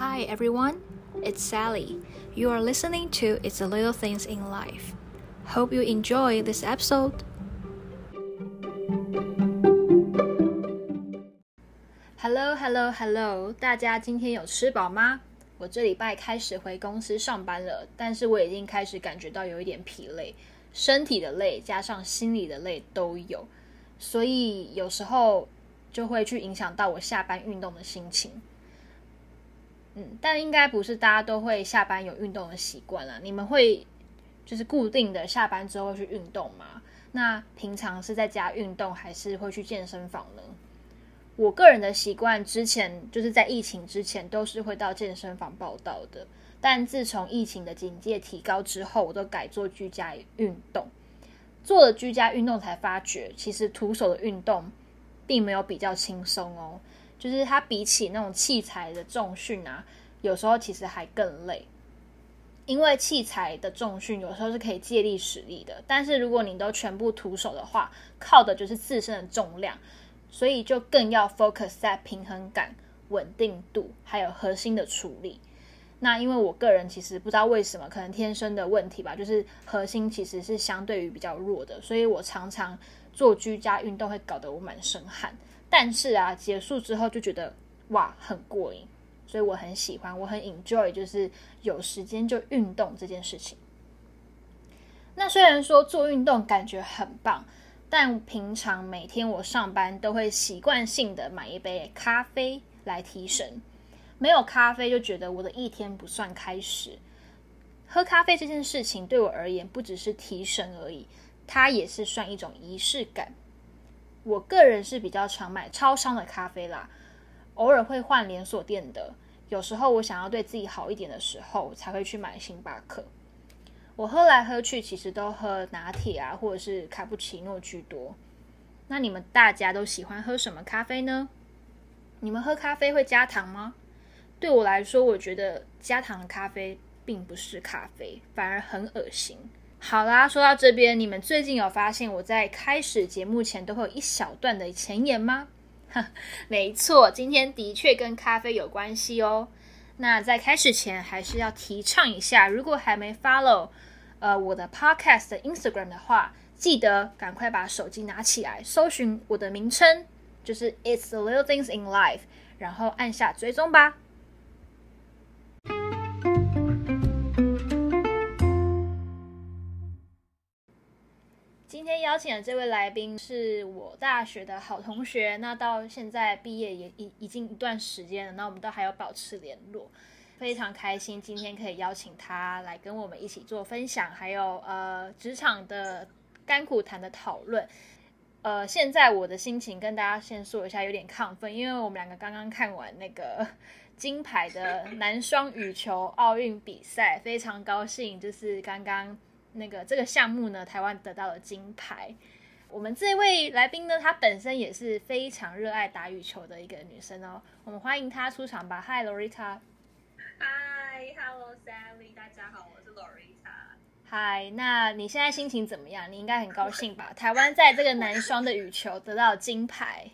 Hi everyone, it's Sally. You are listening to It's the Little Things in Life. Hope you enjoy this episode. Hello, hello, hello！大家今天有吃饱吗？我这礼拜开始回公司上班了，但是我已经开始感觉到有一点疲累，身体的累加上心理的累都有，所以有时候就会去影响到我下班运动的心情。 嗯，但应该不是大家都会下班有运动的习惯了。你们会就是固定的下班之后去运动吗？那平常是在家运动，还是会去健身房呢？我个人的习惯，之前就是在疫情之前都是会到健身房报到的。但自从疫情的警戒提高之后，我都改做居家运动。做了居家运动才发觉，其实徒手的运动并没有比较轻松哦。就是它比起那种器材的重训啊，有时候其实还更累，因为器材的重训有时候是可以借力使力的，但是如果你都全部徒手的话，靠的就是自身的重量，所以就更要 focus 在平衡感、稳定度还有核心的处理。那因为我个人其实不知道为什么，可能天生的问题吧，就是核心其实是相对于比较弱的，所以我常常做居家运动会搞得我满身汗。但是啊，结束之后就觉得哇，很过瘾，所以我很喜欢，我很 enjoy，就是有时间就运动这件事情。那虽然说做运动感觉很棒，但平常每天我上班都会习惯性的买一杯咖啡来提神，没有咖啡就觉得我的一天不算开始。喝咖啡这件事情对我而言不只是提神而已，它也是算一种仪式感。我个人是比较常买超商的咖啡啦，偶尔会换连锁店的。有时候我想要对自己好一点的时候，才会去买星巴克。我喝来喝去，其实都喝拿铁啊，或者是卡布奇诺居多。那你们大家都喜欢喝什么咖啡呢？你们喝咖啡会加糖吗？对我来说，我觉得加糖的咖啡并不是咖啡，反而很恶心。好啦，说到这边，你们最近有发现我在开始节目前都会有一小段的前言吗？没错，今天的确跟咖啡有关系哦。那在开始前，还是要提倡一下，如果还没 follow 呃我的 podcast 的 Instagram 的话，记得赶快把手机拿起来，搜寻我的名称，就是 It's the Little Things in Life，然后按下追踪吧。今天邀请的这位来宾是我大学的好同学，那到现在毕业也已已经一段时间了，那我们都还有保持联络，非常开心今天可以邀请他来跟我们一起做分享，还有呃职场的甘苦谈的讨论。呃，现在我的心情跟大家先说一下，有点亢奋，因为我们两个刚刚看完那个金牌的男双羽球奥运比赛，非常高兴，就是刚刚。那个这个项目呢，台湾得到了金牌。我们这位来宾呢，她本身也是非常热爱打羽球的一个女生哦。我们欢迎她出场吧。Hi Loretta。Hi，Hello Sally，大家好，我是 Loretta。Hi，那你现在心情怎么样？你应该很高兴吧？台湾在这个男双的羽球得到了金牌。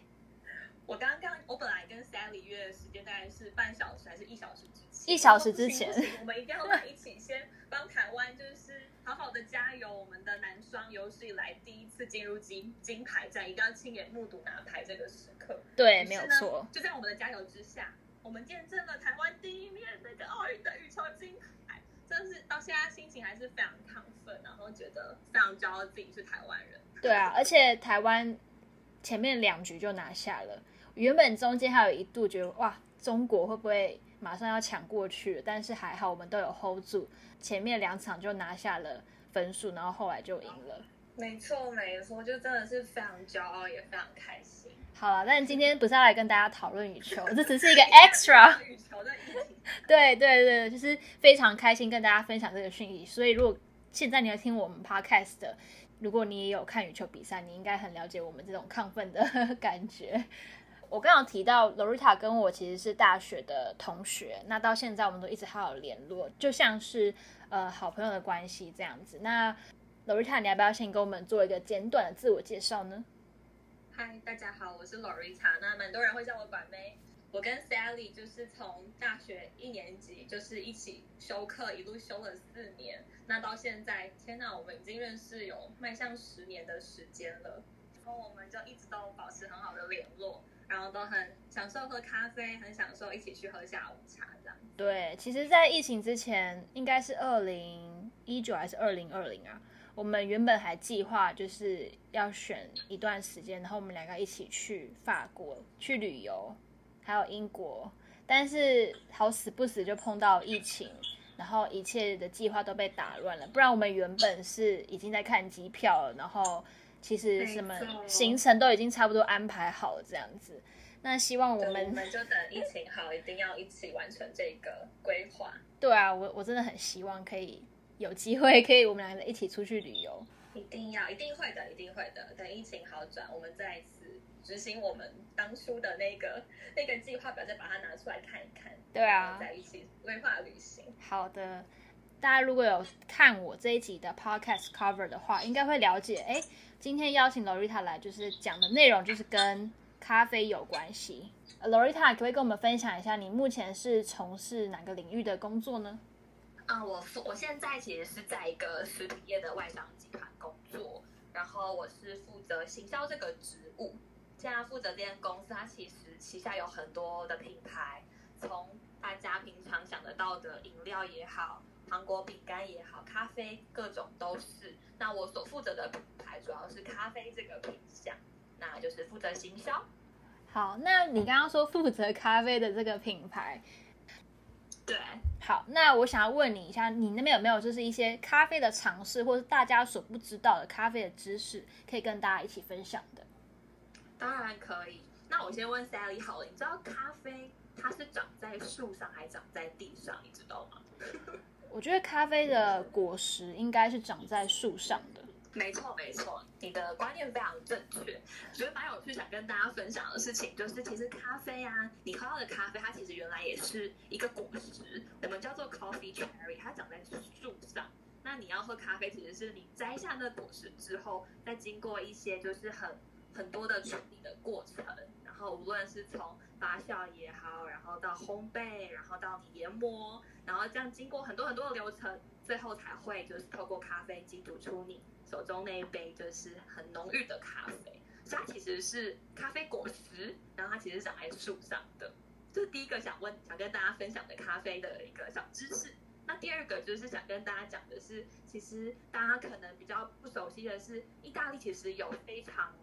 我刚刚我本来跟 Sally 约的时间大概是半小时还是一小时之前？一小时之前。我们一定要来一起先帮台湾就是。好好的加油！我们的男双有史以来第一次进入金金牌战，一定要亲眼目睹拿牌这个时刻。对，没有错。就在我们的加油之下，我们见证了台湾第一面那个奥运的羽球金牌，真是到现在心情还是非常亢奋，然后觉得非常骄傲自己是台湾人。对啊，而且台湾前面两局就拿下了，原本中间还有一度觉得哇，中国会不会马上要抢过去？但是还好我们都有 hold 住。前面两场就拿下了分数，然后后来就赢了。没错，没错，就真的是非常骄傲，也非常开心。好了，但今天不是要来跟大家讨论羽球，这只是一个 extra。羽球的议题。对对对，就是非常开心跟大家分享这个讯息。所以，如果现在你要听我们 podcast 的，如果你也有看羽球比赛，你应该很了解我们这种亢奋的感觉。我刚刚提到 Loretta 跟我其实是大学的同学，那到现在我们都一直好好联络，就像是呃好朋友的关系这样子。那 Loretta，你要不要先给我们做一个简短的自我介绍呢？嗨，大家好，我是 Loretta，那蛮多人会叫我管妹。我跟 Sally 就是从大学一年级就是一起修课，一路修了四年。那到现在，天哪，我们已经认识有迈向十年的时间了。然后我们就一直都保持很好的联络，然后都很享受喝咖啡，很享受一起去喝下午茶这样。对，其实，在疫情之前，应该是二零一九还是二零二零啊？我们原本还计划就是要选一段时间，然后我们两个一起去法国去旅游，还有英国。但是好死不死就碰到疫情，然后一切的计划都被打乱了。不然我们原本是已经在看机票了，然后其实什么行程都已经差不多安排好了这样子。那希望我们我们就等疫情好，一定要一起完成这个规划。对啊，我我真的很希望可以。有机会可以我们两个一起出去旅游，一定要，一定会的，一定会的。等疫情好转，我们再一次执行我们当初的那个那个计划表，再把它拿出来看一看。对啊，在一起规划旅行。好的，大家如果有看我这一集的 podcast cover 的话，应该会了解。哎，今天邀请 Loretta 来，就是讲的内容就是跟咖啡有关系。Loretta 可不可以跟我们分享一下，你目前是从事哪个领域的工作呢？啊、嗯，我我现在其实是在一个食品业的外商集团工作，然后我是负责行销这个职务。现在负责这间公司，它其实旗下有很多的品牌，从大家平常想得到的饮料也好，糖果、饼干也好，咖啡各种都是。那我所负责的品牌主要是咖啡这个品项，那就是负责行销。好，那你刚刚说负责咖啡的这个品牌。对，好，那我想要问你一下，你那边有没有就是一些咖啡的尝试，或是大家所不知道的咖啡的知识，可以跟大家一起分享的？当然可以。那我先问 Sally 好了，你知道咖啡它是长在树上还是长在地上？你知道吗？我觉得咖啡的果实应该是长在树上的。没错，没错，你的观念非常正确。觉得蛮有趣，想跟大家分享的事情就是，其实咖啡啊，你喝到的咖啡，它其实原来也是一个果实，我们叫做 coffee cherry，它长在树上。那你要喝咖啡，其实是你摘下那果实之后，再经过一些就是很很多的处理的过程，然后无论是从发酵也好，然后到烘焙，然后到研磨，然后这样经过很多很多的流程，最后才会就是透过咖啡机煮出你。手中那一杯就是很浓郁的咖啡，所以它其实是咖啡果实，然后它其实长在树上的。这是第一个想问、想跟大家分享的咖啡的一个小知识。那第二个就是想跟大家讲的是，其实大家可能比较不熟悉的是，意大利其实有非常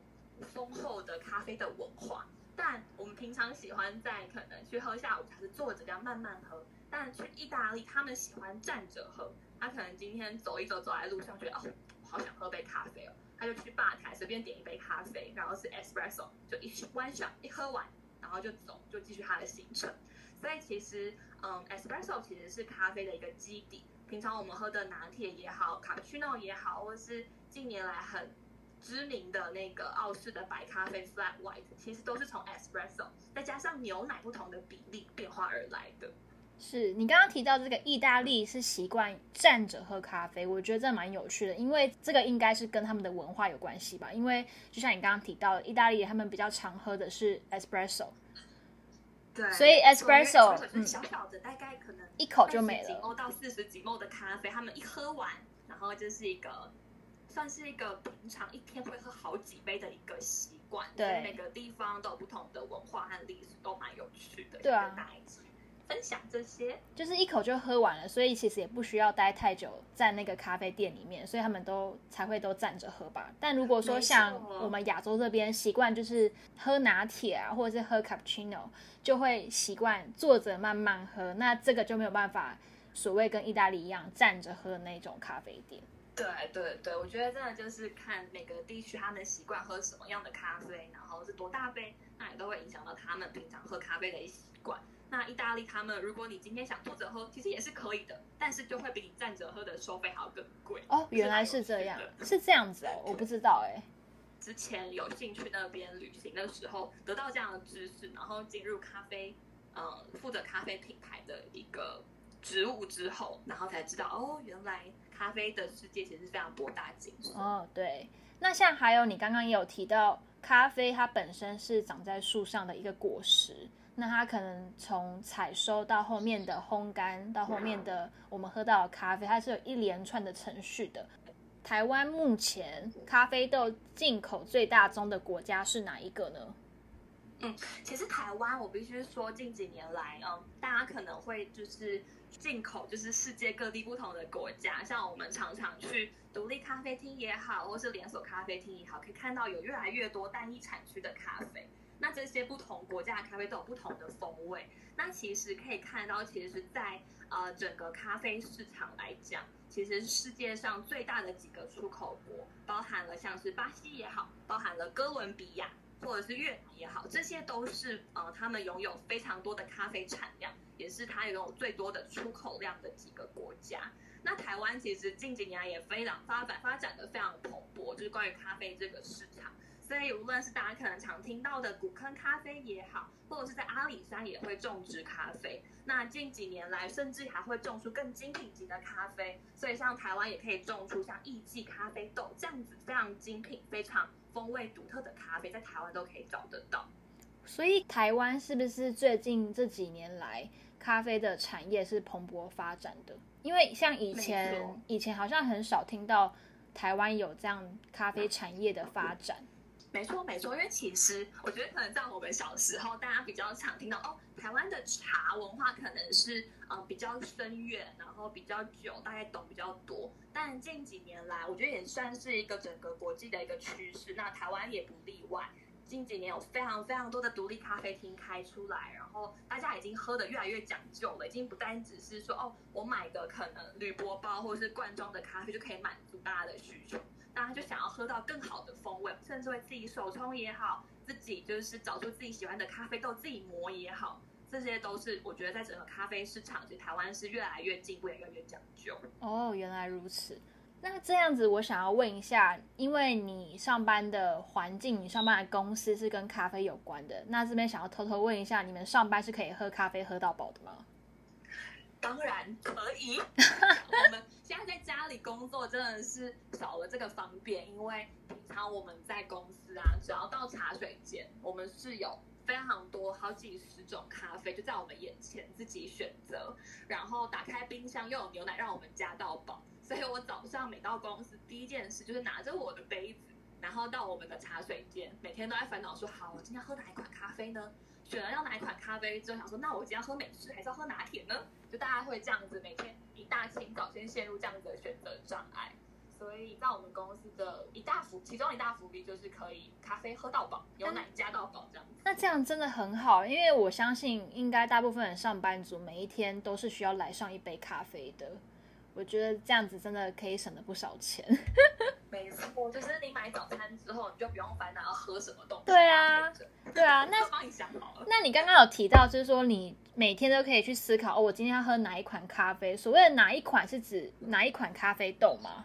丰厚的咖啡的文化。但我们平常喜欢在可能去喝下午茶是坐着这样慢慢喝，但去意大利他们喜欢站着喝。他可能今天走一走，走在路上觉得哦。好想喝杯咖啡哦，他就去吧台随便点一杯咖啡，然后是 espresso，就一弯上一喝完，然后就走，就继续他的行程。所以其实，嗯，espresso 其实是咖啡的一个基底。平常我们喝的拿铁也好卡布奇诺也好，或是近年来很知名的那个澳式的白咖啡 flat white，其实都是从 espresso 再加上牛奶不同的比例变化而来的。是你刚刚提到这个意大利是习惯站着喝咖啡，我觉得这蛮有趣的，因为这个应该是跟他们的文化有关系吧。因为就像你刚刚提到的，意大利他们比较常喝的是 espresso，对，所以 espresso 嗯，小小的大概可能一口就没了，几欧到四十几欧的咖啡，他们一喝完，然后就是一个算是一个平常一天会喝好几杯的一个习惯。对，每个地方都有不同的文化和历史，都蛮有趣的。对啊。分享这些，就是一口就喝完了，所以其实也不需要待太久在那个咖啡店里面，所以他们都才会都站着喝吧。但如果说像我们亚洲这边习惯就是喝拿铁啊，或者是喝 cappuccino，就会习惯坐着慢慢喝，那这个就没有办法所谓跟意大利一样站着喝那种咖啡店。对对对，我觉得真的就是看每个地区他们习惯喝什么样的咖啡，然后是多大杯，那也都会影响到他们平常喝咖啡的一习惯。那意大利他们，如果你今天想坐着喝，其实也是可以的，但是就会比你站着喝的收费还要更贵。哦，原来是这样，是这样子哦，我不知道哎。之前有幸去那边旅行的时候，得到这样的知识，然后进入咖啡，呃，负责咖啡品牌的一个职务之后，然后才知道哦，原来咖啡的世界其实是非常博大精深。哦，对。那像还有你刚刚也有提到。咖啡它本身是长在树上的一个果实，那它可能从采收到后面的烘干，到后面的我们喝到的咖啡，它是有一连串的程序的。台湾目前咖啡豆进口最大宗的国家是哪一个呢？嗯，其实台湾我必须说，近几年来，嗯，大家可能会就是进口，就是世界各地不同的国家，像我们常常去独立咖啡厅也好，或是连锁咖啡厅也好，可以看到有越来越多单一产区的咖啡。那这些不同国家的咖啡都有不同的风味。那其实可以看到，其实是在呃整个咖啡市场来讲，其实世界上最大的几个出口国，包含了像是巴西也好，包含了哥伦比亚。或者是越南也好，这些都是呃，他们拥有非常多的咖啡产量，也是它拥有最多的出口量的几个国家。那台湾其实近几年也非常发展，发展的非常蓬勃，就是关于咖啡这个市场。所以无论是大家可能常听到的古坑咖啡也好，或者是在阿里山也会种植咖啡。那近几年来，甚至还会种出更精品级的咖啡。所以像台湾也可以种出像艺妓咖啡豆这样子非常精品、非常。风味独特的咖啡在台湾都可以找得到，所以台湾是不是最近这几年来咖啡的产业是蓬勃发展的？因为像以前，以前好像很少听到台湾有这样咖啡产业的发展。没错，没错，因为其实我觉得可能在我们小时候，大家比较常听到哦，台湾的茶文化可能是呃比较深远，然后比较久，大概懂比较多。但近几年来，我觉得也算是一个整个国际的一个趋势，那台湾也不例外。近几年有非常非常多的独立咖啡厅开出来，然后大家已经喝得越来越讲究了，已经不单只是说哦，我买个可能铝箔包或者是罐装的咖啡就可以满足大家的需求。大家就想要喝到更好的风味，甚至会自己手冲也好，自己就是找出自己喜欢的咖啡豆自己磨也好，这些都是我觉得在整个咖啡市场，其实台湾是越来越进步，也越来越讲究。哦，原来如此。那这样子，我想要问一下，因为你上班的环境，你上班的公司是跟咖啡有关的，那这边想要偷偷问一下，你们上班是可以喝咖啡喝到饱的吗？当然可以。我们现在在家里工作真的是少了这个方便，因为平常我们在公司啊，只要到茶水间，我们是有非常多好几十种咖啡就在我们眼前自己选择，然后打开冰箱又有牛奶让我们加到饱，所以我早上每到公司第一件事就是拿着我的杯子，然后到我们的茶水间，每天都在烦恼说，好，我今天喝哪一款咖啡呢？选了要哪一款咖啡之后，想说，那我今天要喝美式还是要喝拿铁呢？就大家会这样子，每天一大清早先陷入这样子的选择障碍。所以在我们公司的一大福，其中一大福利就是可以咖啡喝到饱，有奶加到饱这样子。那这样真的很好，因为我相信应该大部分的上班族每一天都是需要来上一杯咖啡的。我觉得这样子真的可以省了不少钱。没错，就是你买早餐之后，你就不用烦恼要喝什么东西。对啊，对啊，那帮你想好了。那你刚刚有提到，就是说你每天都可以去思考，哦，我今天要喝哪一款咖啡？所谓的哪一款是指哪一款咖啡豆吗？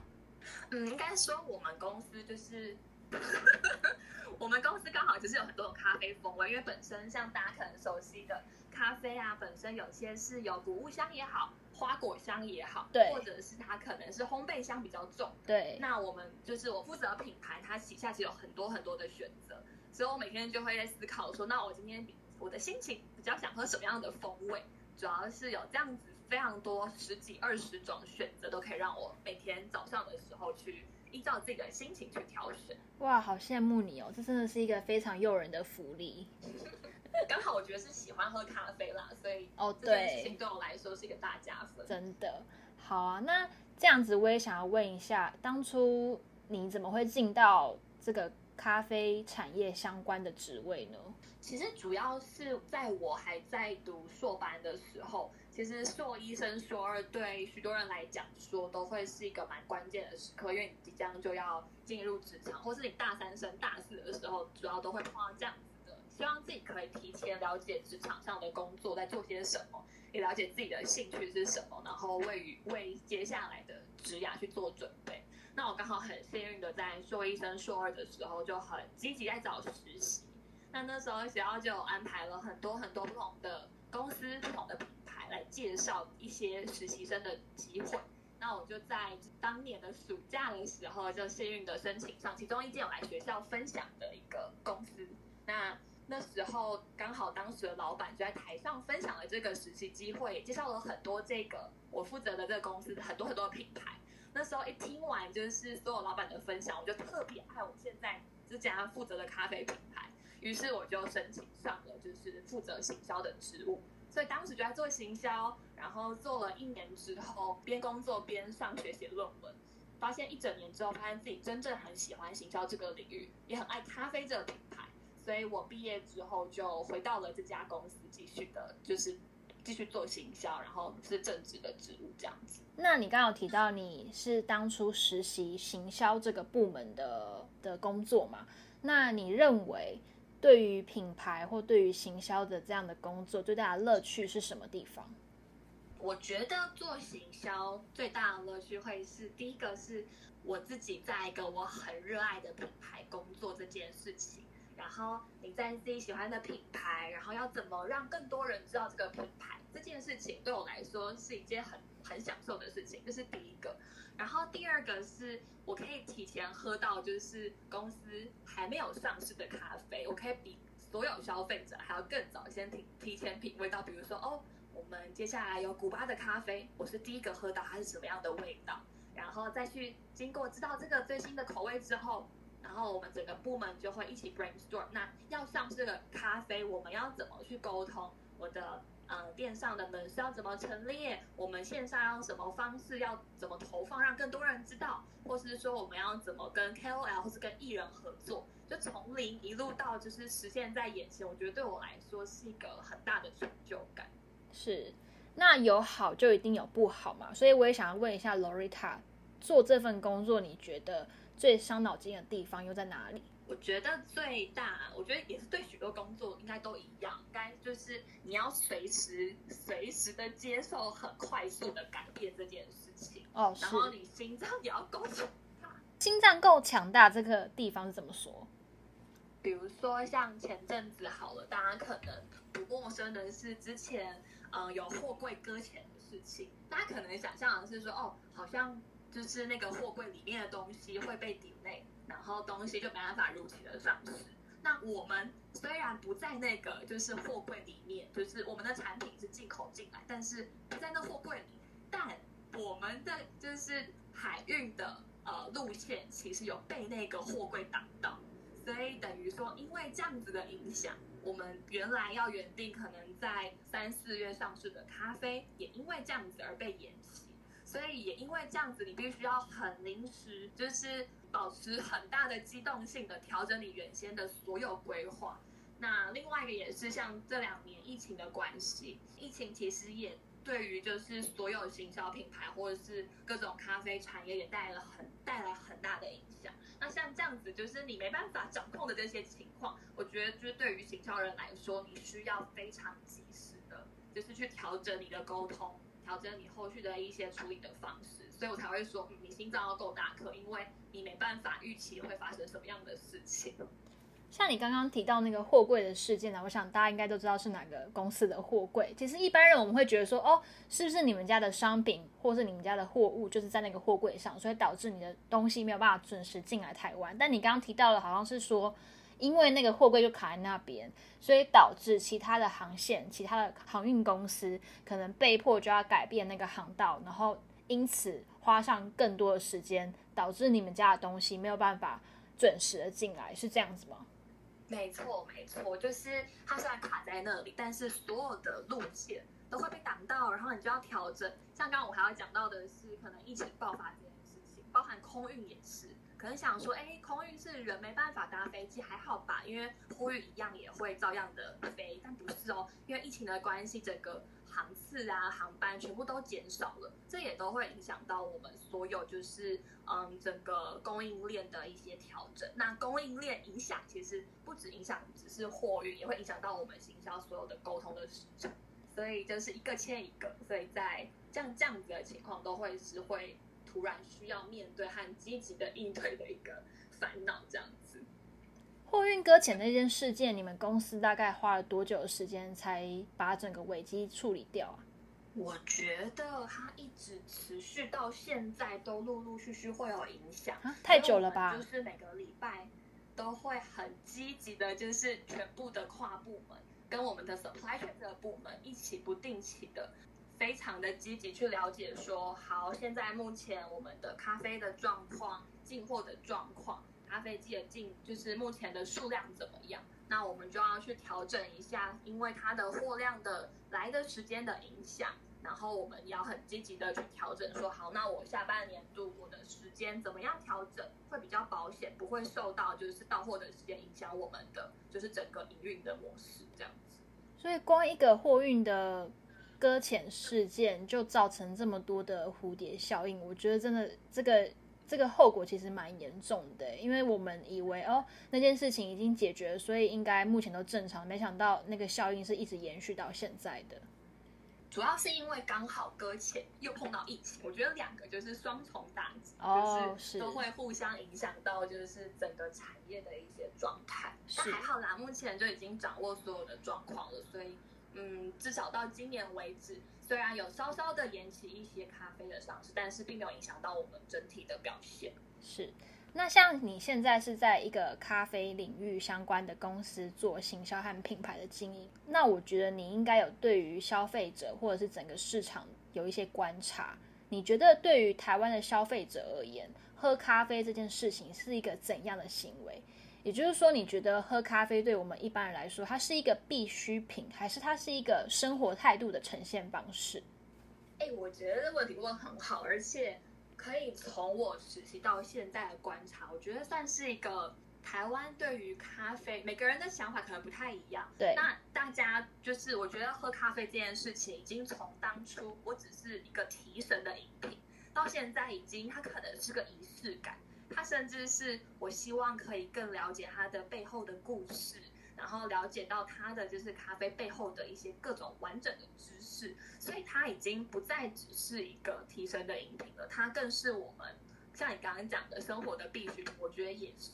嗯，应该说我们公司就是，我们公司刚好就是有很多种咖啡风味，因为本身像大家可能熟悉的咖啡啊，本身有些是有谷物香也好。花果香也好，对，或者是它可能是烘焙香比较重，对。那我们就是我负责品牌，它旗下其实有很多很多的选择，所以我每天就会在思考说，那我今天我的心情比较想喝什么样的风味，主要是有这样子非常多十几二十种选择，都可以让我每天早上的时候去依照自己的心情去挑选。哇，好羡慕你哦，这真的是一个非常诱人的福利。刚好我觉得是喜欢喝咖啡啦，所以哦，对，这件事情对我来说是一个大加分。真的，好啊，那这样子我也想要问一下，当初你怎么会进到这个咖啡产业相关的职位呢？其实主要是在我还在读硕班的时候，其实硕一升硕二对许多人来讲说都会是一个蛮关键的时刻，因为你即将就要进入职场，或是你大三升大四的时候，主要都会碰到这样。希望自己可以提前了解职场上的工作在做些什么，也了解自己的兴趣是什么，然后为于为接下来的职涯去做准备。那我刚好很幸运的在硕一升硕二的时候就很积极在找实习。那那时候学校就安排了很多很多不同的公司、不同的品牌来介绍一些实习生的机会。那我就在当年的暑假的时候，就幸运的申请上其中一间我来学校分享的一个公司。那那时候刚好当时的老板就在台上分享了这个实习机会，介绍了很多这个我负责的这个公司很多很多的品牌。那时候一听完就是所有老板的分享，我就特别爱我现在这家负责的咖啡品牌，于是我就申请上了就是负责行销的职务。所以当时就在做行销，然后做了一年之后，边工作边上学写论文，发现一整年之后，发现自己真正很喜欢行销这个领域，也很爱咖啡这个品牌。所以我毕业之后就回到了这家公司，继续的就是继续做行销，然后是正职的职务这样子。那你刚刚有提到你是当初实习行销这个部门的的工作嘛？那你认为？对于品牌或对于行销的这样的工作，最大的乐趣是什么地方？我觉得做行销最大的乐趣会是第一个是我自己在一个我很热爱的品牌工作这件事情，然后你在自己喜欢的品牌，然后要怎么让更多人知道这个品牌这件事情，对我来说是一件很很享受的事情，这是第一个。然后第二个是我可以提前喝到，就是公司还没有上市的咖啡，我可以比所有消费者还要更早先提提前品味到，比如说哦，我们接下来有古巴的咖啡，我是第一个喝到它是什么样的味道，然后再去经过知道这个最新的口味之后，然后我们整个部门就会一起 brainstorm，那要上市的咖啡，我们要怎么去沟通我的。呃，电上的门是要怎么陈列？我们线上用什么方式？要怎么投放，让更多人知道？或是说，我们要怎么跟 KOL 或是跟艺人合作？就从零一路到就是实现在眼前，我觉得对我来说是一个很大的成就感。是，那有好就一定有不好嘛？所以我也想要问一下 Lorita，做这份工作，你觉得最伤脑筋的地方又在哪里？我觉得最大，我觉得也是对许多工作应该都一样，应该就是你要随时随时的接受很快速的改变这件事情。哦，是。然后你心脏也要够强大。心脏够强大，这个地方是怎么说？比如说像前阵子好了，大家可能不陌生的是之前嗯、呃、有货柜搁浅的事情，大家可能想象的是说哦，好像就是那个货柜里面的东西会被顶累。然后东西就没办法如期的上市。那我们虽然不在那个就是货柜里面，就是我们的产品是进口进来，但是不在那货柜里，但我们的就是海运的呃路线其实有被那个货柜挡到，所以等于说因为这样子的影响，我们原来要原定可能在三四月上市的咖啡，也因为这样子而被延期。所以也因为这样子，你必须要很临时，就是保持很大的机动性的调整你原先的所有规划。那另外一个也是像这两年疫情的关系，疫情其实也对于就是所有行销品牌或者是各种咖啡产业也带来了很带来很大的影响。那像这样子，就是你没办法掌控的这些情况，我觉得就是对于行销人来说，你需要非常及时的，就是去调整你的沟通。调整你后续的一些处理的方式，所以我才会说，你心脏要够大颗，因为你没办法预期会发生什么样的事情。像你刚刚提到那个货柜的事件呢，我想大家应该都知道是哪个公司的货柜。其实一般人我们会觉得说，哦，是不是你们家的商品或是你们家的货物就是在那个货柜上，所以导致你的东西没有办法准时进来台湾？但你刚刚提到了好像是说。因为那个货柜就卡在那边，所以导致其他的航线、其他的航运公司可能被迫就要改变那个航道，然后因此花上更多的时间，导致你们家的东西没有办法准时的进来，是这样子吗？没错，没错，就是它虽然卡在那里，但是所有的路线都会被挡到，然后你就要调整。像刚刚我还要讲到的是，可能疫情爆发这件事情，包含空运也是。可能想说，哎，空运是人没办法搭飞机，还好吧？因为货运一样也会照样的飞，但不是哦，因为疫情的关系，整个航次啊、航班全部都减少了，这也都会影响到我们所有就是嗯整个供应链的一些调整。那供应链影响其实不止影响只是货运，也会影响到我们行销所有的沟通的时程，所以就是一个牵一个，所以在这样这样子的情况都会是会。突然需要面对和积极的应对的一个烦恼，这样子。货运搁浅那件事件，你们公司大概花了多久的时间才把整个危机处理掉啊？我觉得它一直持续到现在，都陆陆续续会有影响。啊，太久了吧？就是每个礼拜都会很积极的，就是全部的跨部门跟我们的 supply chain 的部门一起不定期的，非常的积极去了解说，好，现在目前我们的咖啡的状况、进货的状况、咖啡机的进，就是目前的数量怎么样？那我们就要去调整一下，因为它的货量的来的时间的影响。然后我们要很积极的去调整，说好，那我下半年度我的时间怎么样调整会比较保险，不会受到就是到货的时间影响我们的就是整个营运的模式这样子。所以光一个货运的搁浅事件就造成这么多的蝴蝶效应，我觉得真的这个这个后果其实蛮严重的，因为我们以为哦那件事情已经解决了，所以应该目前都正常，没想到那个效应是一直延续到现在的。主要是因为刚好搁浅，又碰到疫情，我觉得两个就是双重打击，oh, 就是都会互相影响到，就是整个产业的一些状态。但还好啦，目前就已经掌握所有的状况了，所以嗯，至少到今年为止，虽然有稍稍的延期一些咖啡的上市，但是并没有影响到我们整体的表现。是。那像你现在是在一个咖啡领域相关的公司做行销和品牌的经营，那我觉得你应该有对于消费者或者是整个市场有一些观察。你觉得对于台湾的消费者而言，喝咖啡这件事情是一个怎样的行为？也就是说，你觉得喝咖啡对我们一般人来说，它是一个必需品，还是它是一个生活态度的呈现方式？哎，我觉得这问题问很好，而且。可以从我实习到现在的观察，我觉得算是一个台湾对于咖啡每个人的想法可能不太一样。对，那大家就是我觉得喝咖啡这件事情，已经从当初我只是一个提神的饮品，到现在已经它可能是个仪式感，它甚至是我希望可以更了解它的背后的故事。然后了解到它的就是咖啡背后的一些各种完整的知识，所以它已经不再只是一个提升的饮品了，它更是我们像你刚刚讲的生活的必需品。我觉得也是，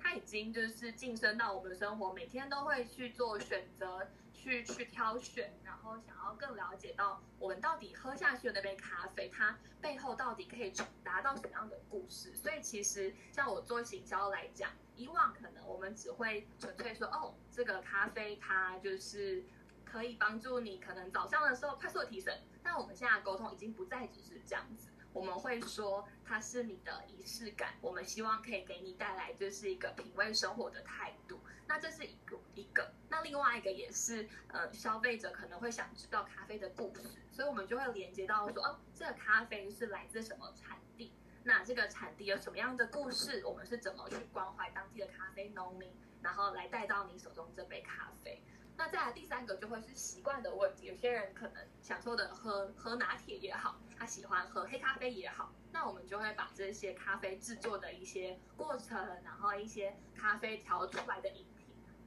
它已经就是晋升到我们的生活，每天都会去做选择，去去挑选，然后想要更了解到我们到底喝下去的那杯咖啡，它背后到底可以达到什么样的故事。所以其实像我做行销来讲。以往可能我们只会纯粹说，哦，这个咖啡它就是可以帮助你可能早上的时候快速提神。但我们现在沟通已经不再只是这样子，我们会说它是你的仪式感，我们希望可以给你带来就是一个品味生活的态度。那这是一个一个，那另外一个也是，呃，消费者可能会想知道咖啡的故事，所以我们就会连接到说，哦，这个咖啡是来自什么产地。那这个产地有什么样的故事？我们是怎么去关怀当地的咖啡农民，然后来带到你手中这杯咖啡？那再来第三个就会是习惯的问题。有些人可能享受的喝喝拿铁也好，他喜欢喝黑咖啡也好，那我们就会把这些咖啡制作的一些过程，然后一些咖啡调出来的饮，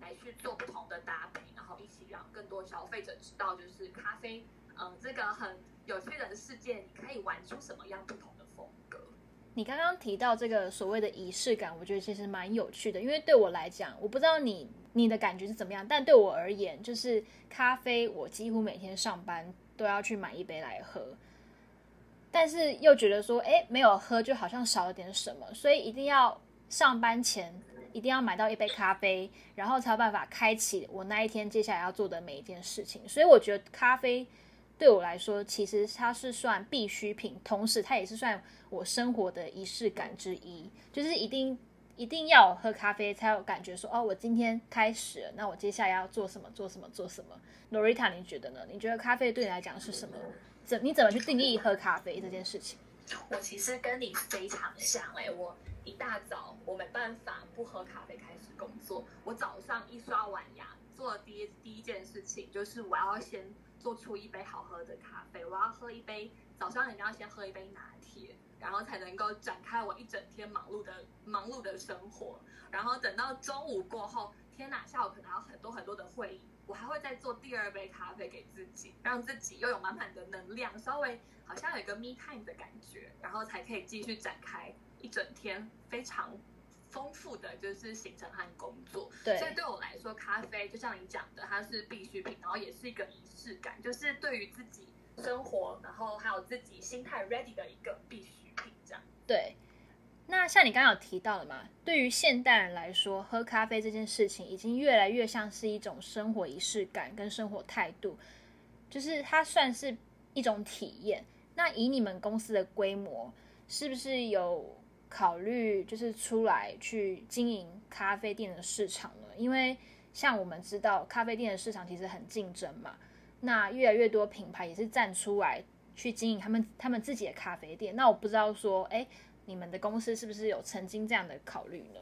来去做不同的搭配，然后一起让更多消费者知道，就是咖啡，嗯、这个很有趣的世界，你可以玩出什么样不同的风格。你刚刚提到这个所谓的仪式感，我觉得其实蛮有趣的，因为对我来讲，我不知道你你的感觉是怎么样，但对我而言，就是咖啡，我几乎每天上班都要去买一杯来喝，但是又觉得说，诶，没有喝就好像少了点什么，所以一定要上班前一定要买到一杯咖啡，然后才有办法开启我那一天接下来要做的每一件事情，所以我觉得咖啡。对我来说，其实它是算必需品，同时它也是算我生活的仪式感之一。就是一定一定要喝咖啡才有感觉说，哦，我今天开始，那我接下来要做什么？做什么？做什么？Norita，你觉得呢？你觉得咖啡对你来讲是什么？怎你怎么去定义喝咖啡这件事情？我其实跟你非常像哎，我一大早我没办法不喝咖啡开始工作。我早上一刷完牙，做的第一第一件事情就是我要先。做出一杯好喝的咖啡，我要喝一杯，早上一定要先喝一杯拿铁，然后才能够展开我一整天忙碌的忙碌的生活。然后等到中午过后，天哪，下午可能还有很多很多的会议，我还会再做第二杯咖啡给自己，让自己又有满满的能量，稍微好像有一个 me time 的感觉，然后才可以继续展开一整天非常丰富的就是行程和工作，对，所以对我来说，咖啡就像你讲的，它是必需品，然后也是一个仪式感，就是对于自己生活，然后还有自己心态 ready 的一个必需品，这样。对。那像你刚刚有提到的嘛，对于现代人来说，喝咖啡这件事情已经越来越像是一种生活仪式感跟生活态度，就是它算是一种体验。那以你们公司的规模，是不是有考虑就是出来去经营咖啡店的市场呢？因为像我们知道，咖啡店的市场其实很竞争嘛，那越来越多品牌也是站出来去经营他们他们自己的咖啡店。那我不知道说，哎。你们的公司是不是有曾经这样的考虑呢？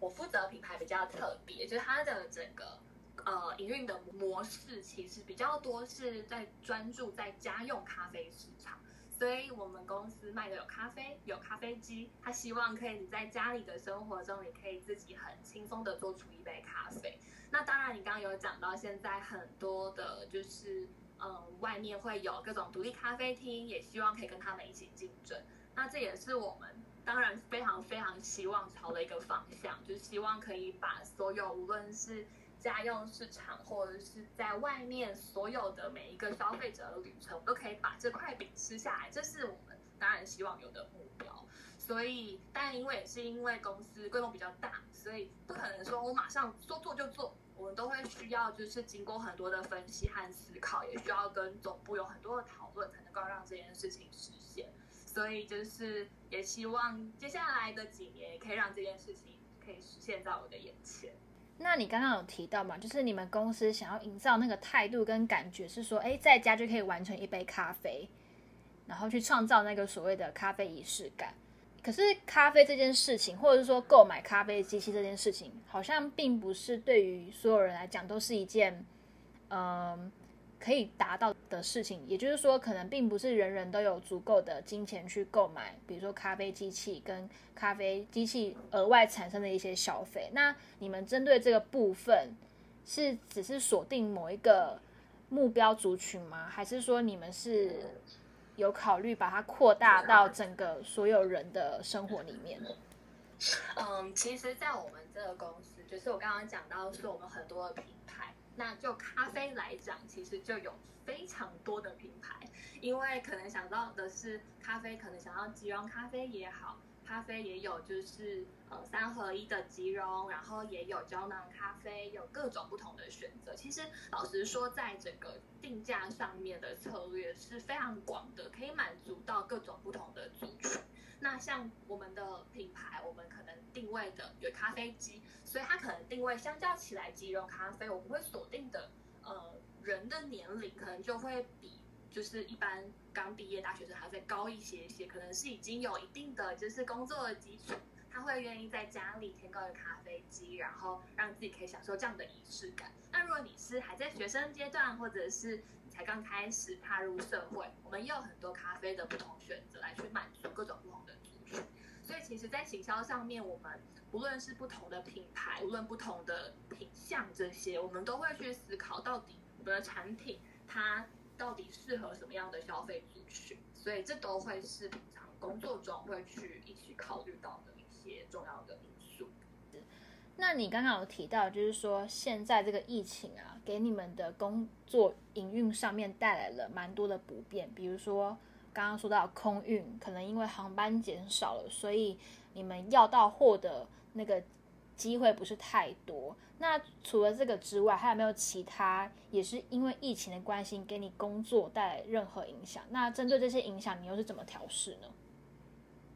我负责品牌比较特别，就是它的整个呃营运的模式其实比较多是在专注在家用咖啡市场，所以我们公司卖的有咖啡，有咖啡机，他希望可以你在家里的生活中，你可以自己很轻松的做出一杯咖啡。那当然，你刚刚有讲到现在很多的就是嗯、外面会有各种独立咖啡厅，也希望可以跟他们一起竞争。那这也是我们当然非常非常希望朝的一个方向，就是希望可以把所有无论是家用市场或者是在外面所有的每一个消费者的旅程，都可以把这块饼吃下来，这是我们当然希望有的目标。所以，但因为也是因为公司规模比较大，所以不可能说我马上说做就做，我们都会需要就是经过很多的分析和思考，也需要跟总部有很多的讨论，才能够让这件事情实现。所以就是也希望接下来的几年可以让这件事情可以实现在我的眼前。那你刚刚有提到嘛，就是你们公司想要营造那个态度跟感觉，是说，哎，在家就可以完成一杯咖啡，然后去创造那个所谓的咖啡仪式感。可是咖啡这件事情，或者是说购买咖啡机器这件事情，好像并不是对于所有人来讲都是一件，嗯。可以达到的事情，也就是说，可能并不是人人都有足够的金钱去购买，比如说咖啡机器跟咖啡机器额外产生的一些消费。那你们针对这个部分，是只是锁定某一个目标族群吗？还是说你们是有考虑把它扩大到整个所有人的生活里面？嗯，其实，在我们这个公司，就是我刚刚讲到，是我们很多的品牌。那就咖啡来讲，其实就有非常多的品牌，因为可能想到的是咖啡，可能想要即溶咖啡也好，咖啡也有就是呃三合一的即溶，然后也有胶囊咖啡，有各种不同的选择。其实老实说，在整个定价上面的策略是非常广的，可以满足到各种不同的族群。那像我们的品牌，我们可能定位的有咖啡机，所以它可能定位相较起来即溶咖啡，我们会锁定的呃人的年龄可能就会比就是一般刚毕业大学生还要再高一些些，可能是已经有一定的就是工作的基础，他会愿意在家里添购一个咖啡机，然后让自己可以享受这样的仪式感。那如果你是还在学生阶段，或者是才刚开始踏入社会，我们也有很多咖啡的不同选择来去满足各种不同的族群。所以其实，在行销上面，我们无论是不同的品牌，无论不同的品相这些，我们都会去思考到底我们的产品它到底适合什么样的消费族群。所以这都会是平常工作中会去一起考虑到的一些重要的。那你刚刚有提到，就是说现在这个疫情啊，给你们的工作营运上面带来了蛮多的不便，比如说刚刚说到空运，可能因为航班减少了，所以你们要到货的那个机会不是太多。那除了这个之外，还有没有其他也是因为疫情的关系给你工作带来任何影响？那针对这些影响，你又是怎么调试呢？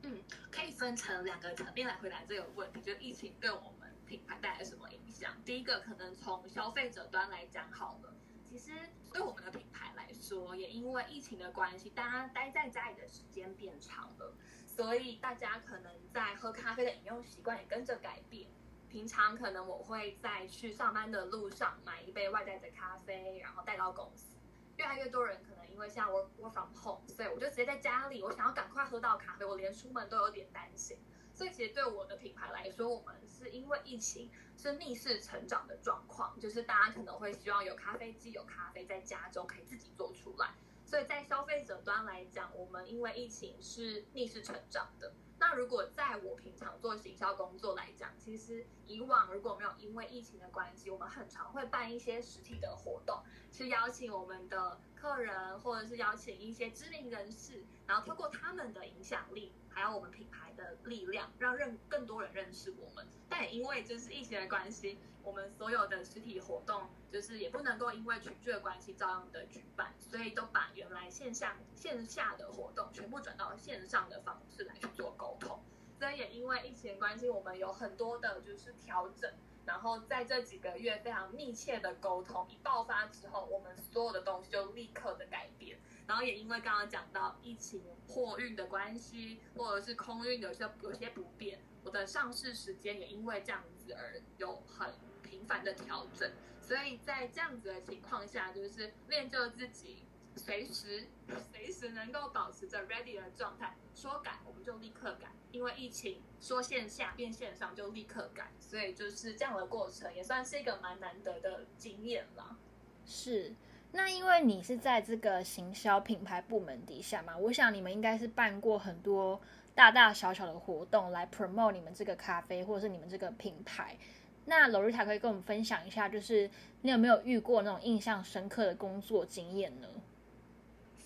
嗯，可以分成两个层面来回答这个问题，就疫情对我。品牌带来什么影响？第一个可能从消费者端来讲好了，其实对我们的品牌来说，也因为疫情的关系，大家待在家里的时间变长了，所以大家可能在喝咖啡的饮用习惯也跟着改变。平常可能我会在去上班的路上买一杯外带的咖啡，然后带到公司。越来越多人可能因为像我我 from home，所以我就直接在家里，我想要赶快喝到咖啡，我连出门都有点担心。所以其实对我的品牌来说，我们是因为疫情是逆势成长的状况，就是大家可能会希望有咖啡机、有咖啡在家中可以自己做出来。所以在消费者端来讲，我们因为疫情是逆势成长的。那如果在我平常做行销工作来讲，其实以往如果没有因为疫情的关系，我们很常会办一些实体的活动。去邀请我们的客人，或者是邀请一些知名人士，然后透过他们的影响力，还有我们品牌的力量，让认更多人认识我们。但也因为就是疫情的关系，我们所有的实体活动就是也不能够因为群聚的关系照样的举办，所以都把原来线下线下的活动全部转到线上的方式来去做沟通。所以也因为疫情的关系，我们有很多的就是调整。然后在这几个月非常密切的沟通，一爆发之后，我们所有的东西就立刻的改变。然后也因为刚刚讲到疫情货运的关系，或者是空运有些有些不便，我的上市时间也因为这样子而有很频繁的调整。所以在这样子的情况下，就是练就自己。随时随时能够保持着 ready 的状态，说改我们就立刻改，因为疫情说线下变线上就立刻改，所以就是这样的过程，也算是一个蛮难得的经验啦。是，那因为你是在这个行销品牌部门底下嘛，我想你们应该是办过很多大大小小的活动来 promote 你们这个咖啡或者是你们这个品牌。那 Loretta 可以跟我们分享一下，就是你有没有遇过那种印象深刻的工作经验呢？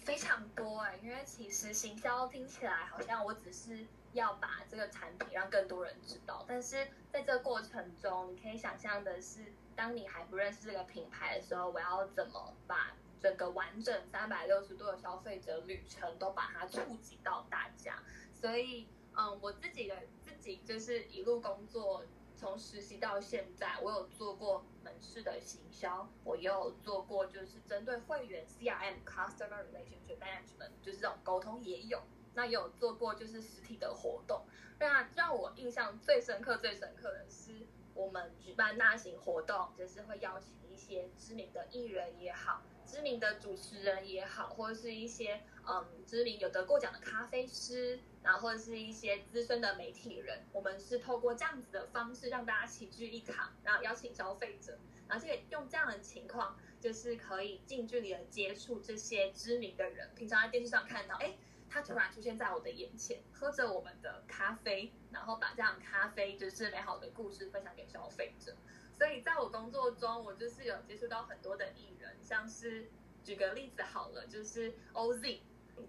非常多哎、因为其实行销听起来好像我只是要把这个产品让更多人知道，但是在这个过程中，你可以想象的是，当你还不认识这个品牌的时候，我要怎么把整个完整三百六十度的消费者旅程都把它触及到大家。所以，嗯，我自己的自己就是一路工作。从实习到现在，我有做过门市的行销，我也有做过就是针对会员 CRM（Customer Relationship Management） 就是这种沟通也有。那也有做过就是实体的活动。那让我印象最深刻、最深刻的是，我们举办大型活动，就是会邀请些知名的艺人也好，知名的主持人也好，或者是一些嗯知名有得过奖的咖啡师。然后或者是一些资深的媒体人，我们是透过这样子的方式让大家齐聚一堂，然后邀请消费者，然后这个用这样的情况，就是可以近距离的接触这些知名的人。平常在电视上看到，哎，他突然出现在我的眼前，喝着我们的咖啡，然后把这样咖啡就是美好的故事分享给消费者。所以在我工作中，我就是有接触到很多的艺人，像是举个例子好了，就是 OZ。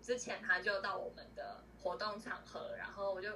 之前他就到我们的活动场合，然后我就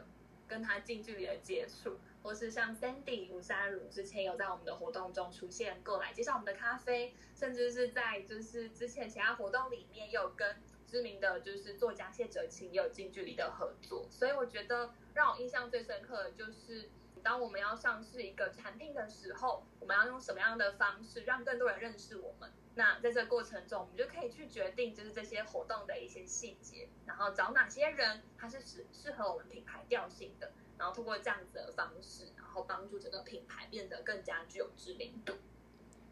跟他近距离的接触，或是像 Sandy 吴珊如之前有在我们的活动中出现过来介绍我们的咖啡，甚至是在就是之前其他活动里面有跟知名的就是作家谢哲青也有近距离的合作，所以我觉得让我印象最深刻的就是当我们要上市一个产品的时候，我们要用什么样的方式让更多人认识我们。那在这个过程中，我们就可以去决定，就是这些活动的一些细节，然后找哪些人他是适适合我们品牌调性的，然后通过这样子的方式，然后帮助整个品牌变得更加具有知名度。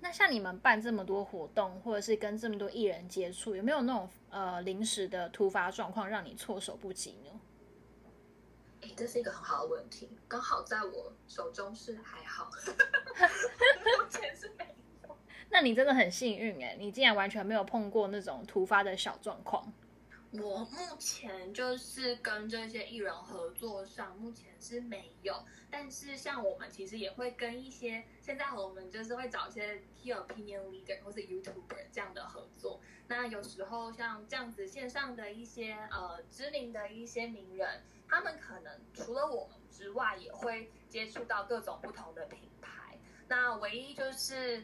那像你们办这么多活动，或者是跟这么多艺人接触，有没有那种呃临时的突发状况让你措手不及呢？哎，这是一个很好的问题，刚好在我手中是还好，目前是没。那你真的很幸运哎，你竟然完全没有碰过那种突发的小状况。我目前就是跟这些艺人合作上，目前是没有。但是像我们其实也会跟一些现在我们就是会找一些 key opinion leader 或是 YouTuber 这样的合作。那有时候像这样子线上的一些呃知名的一些名人，他们可能除了我们之外，也会接触到各种不同的品牌。那唯一就是。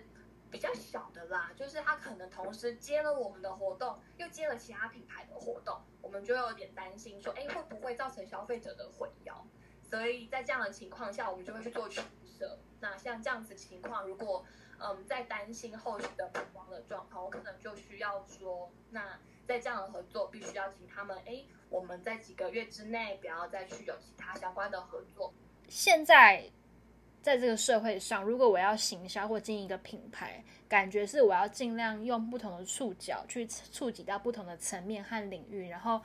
比较小的啦，就是他可能同时接了我们的活动，又接了其他品牌的活动，我们就有点担心说，哎，会不会造成消费者的混淆？所以在这样的情况下，我们就会去做取舍。那像这样子情况，如果嗯在担心后续的曝光的状况，我可能就需要说，那在这样的合作，必须要请他们，哎，我们在几个月之内不要再去有其他相关的合作。现在。在这个社会上，如果我要行销或经营一个品牌，感觉是我要尽量用不同的触角去触及到不同的层面和领域，然后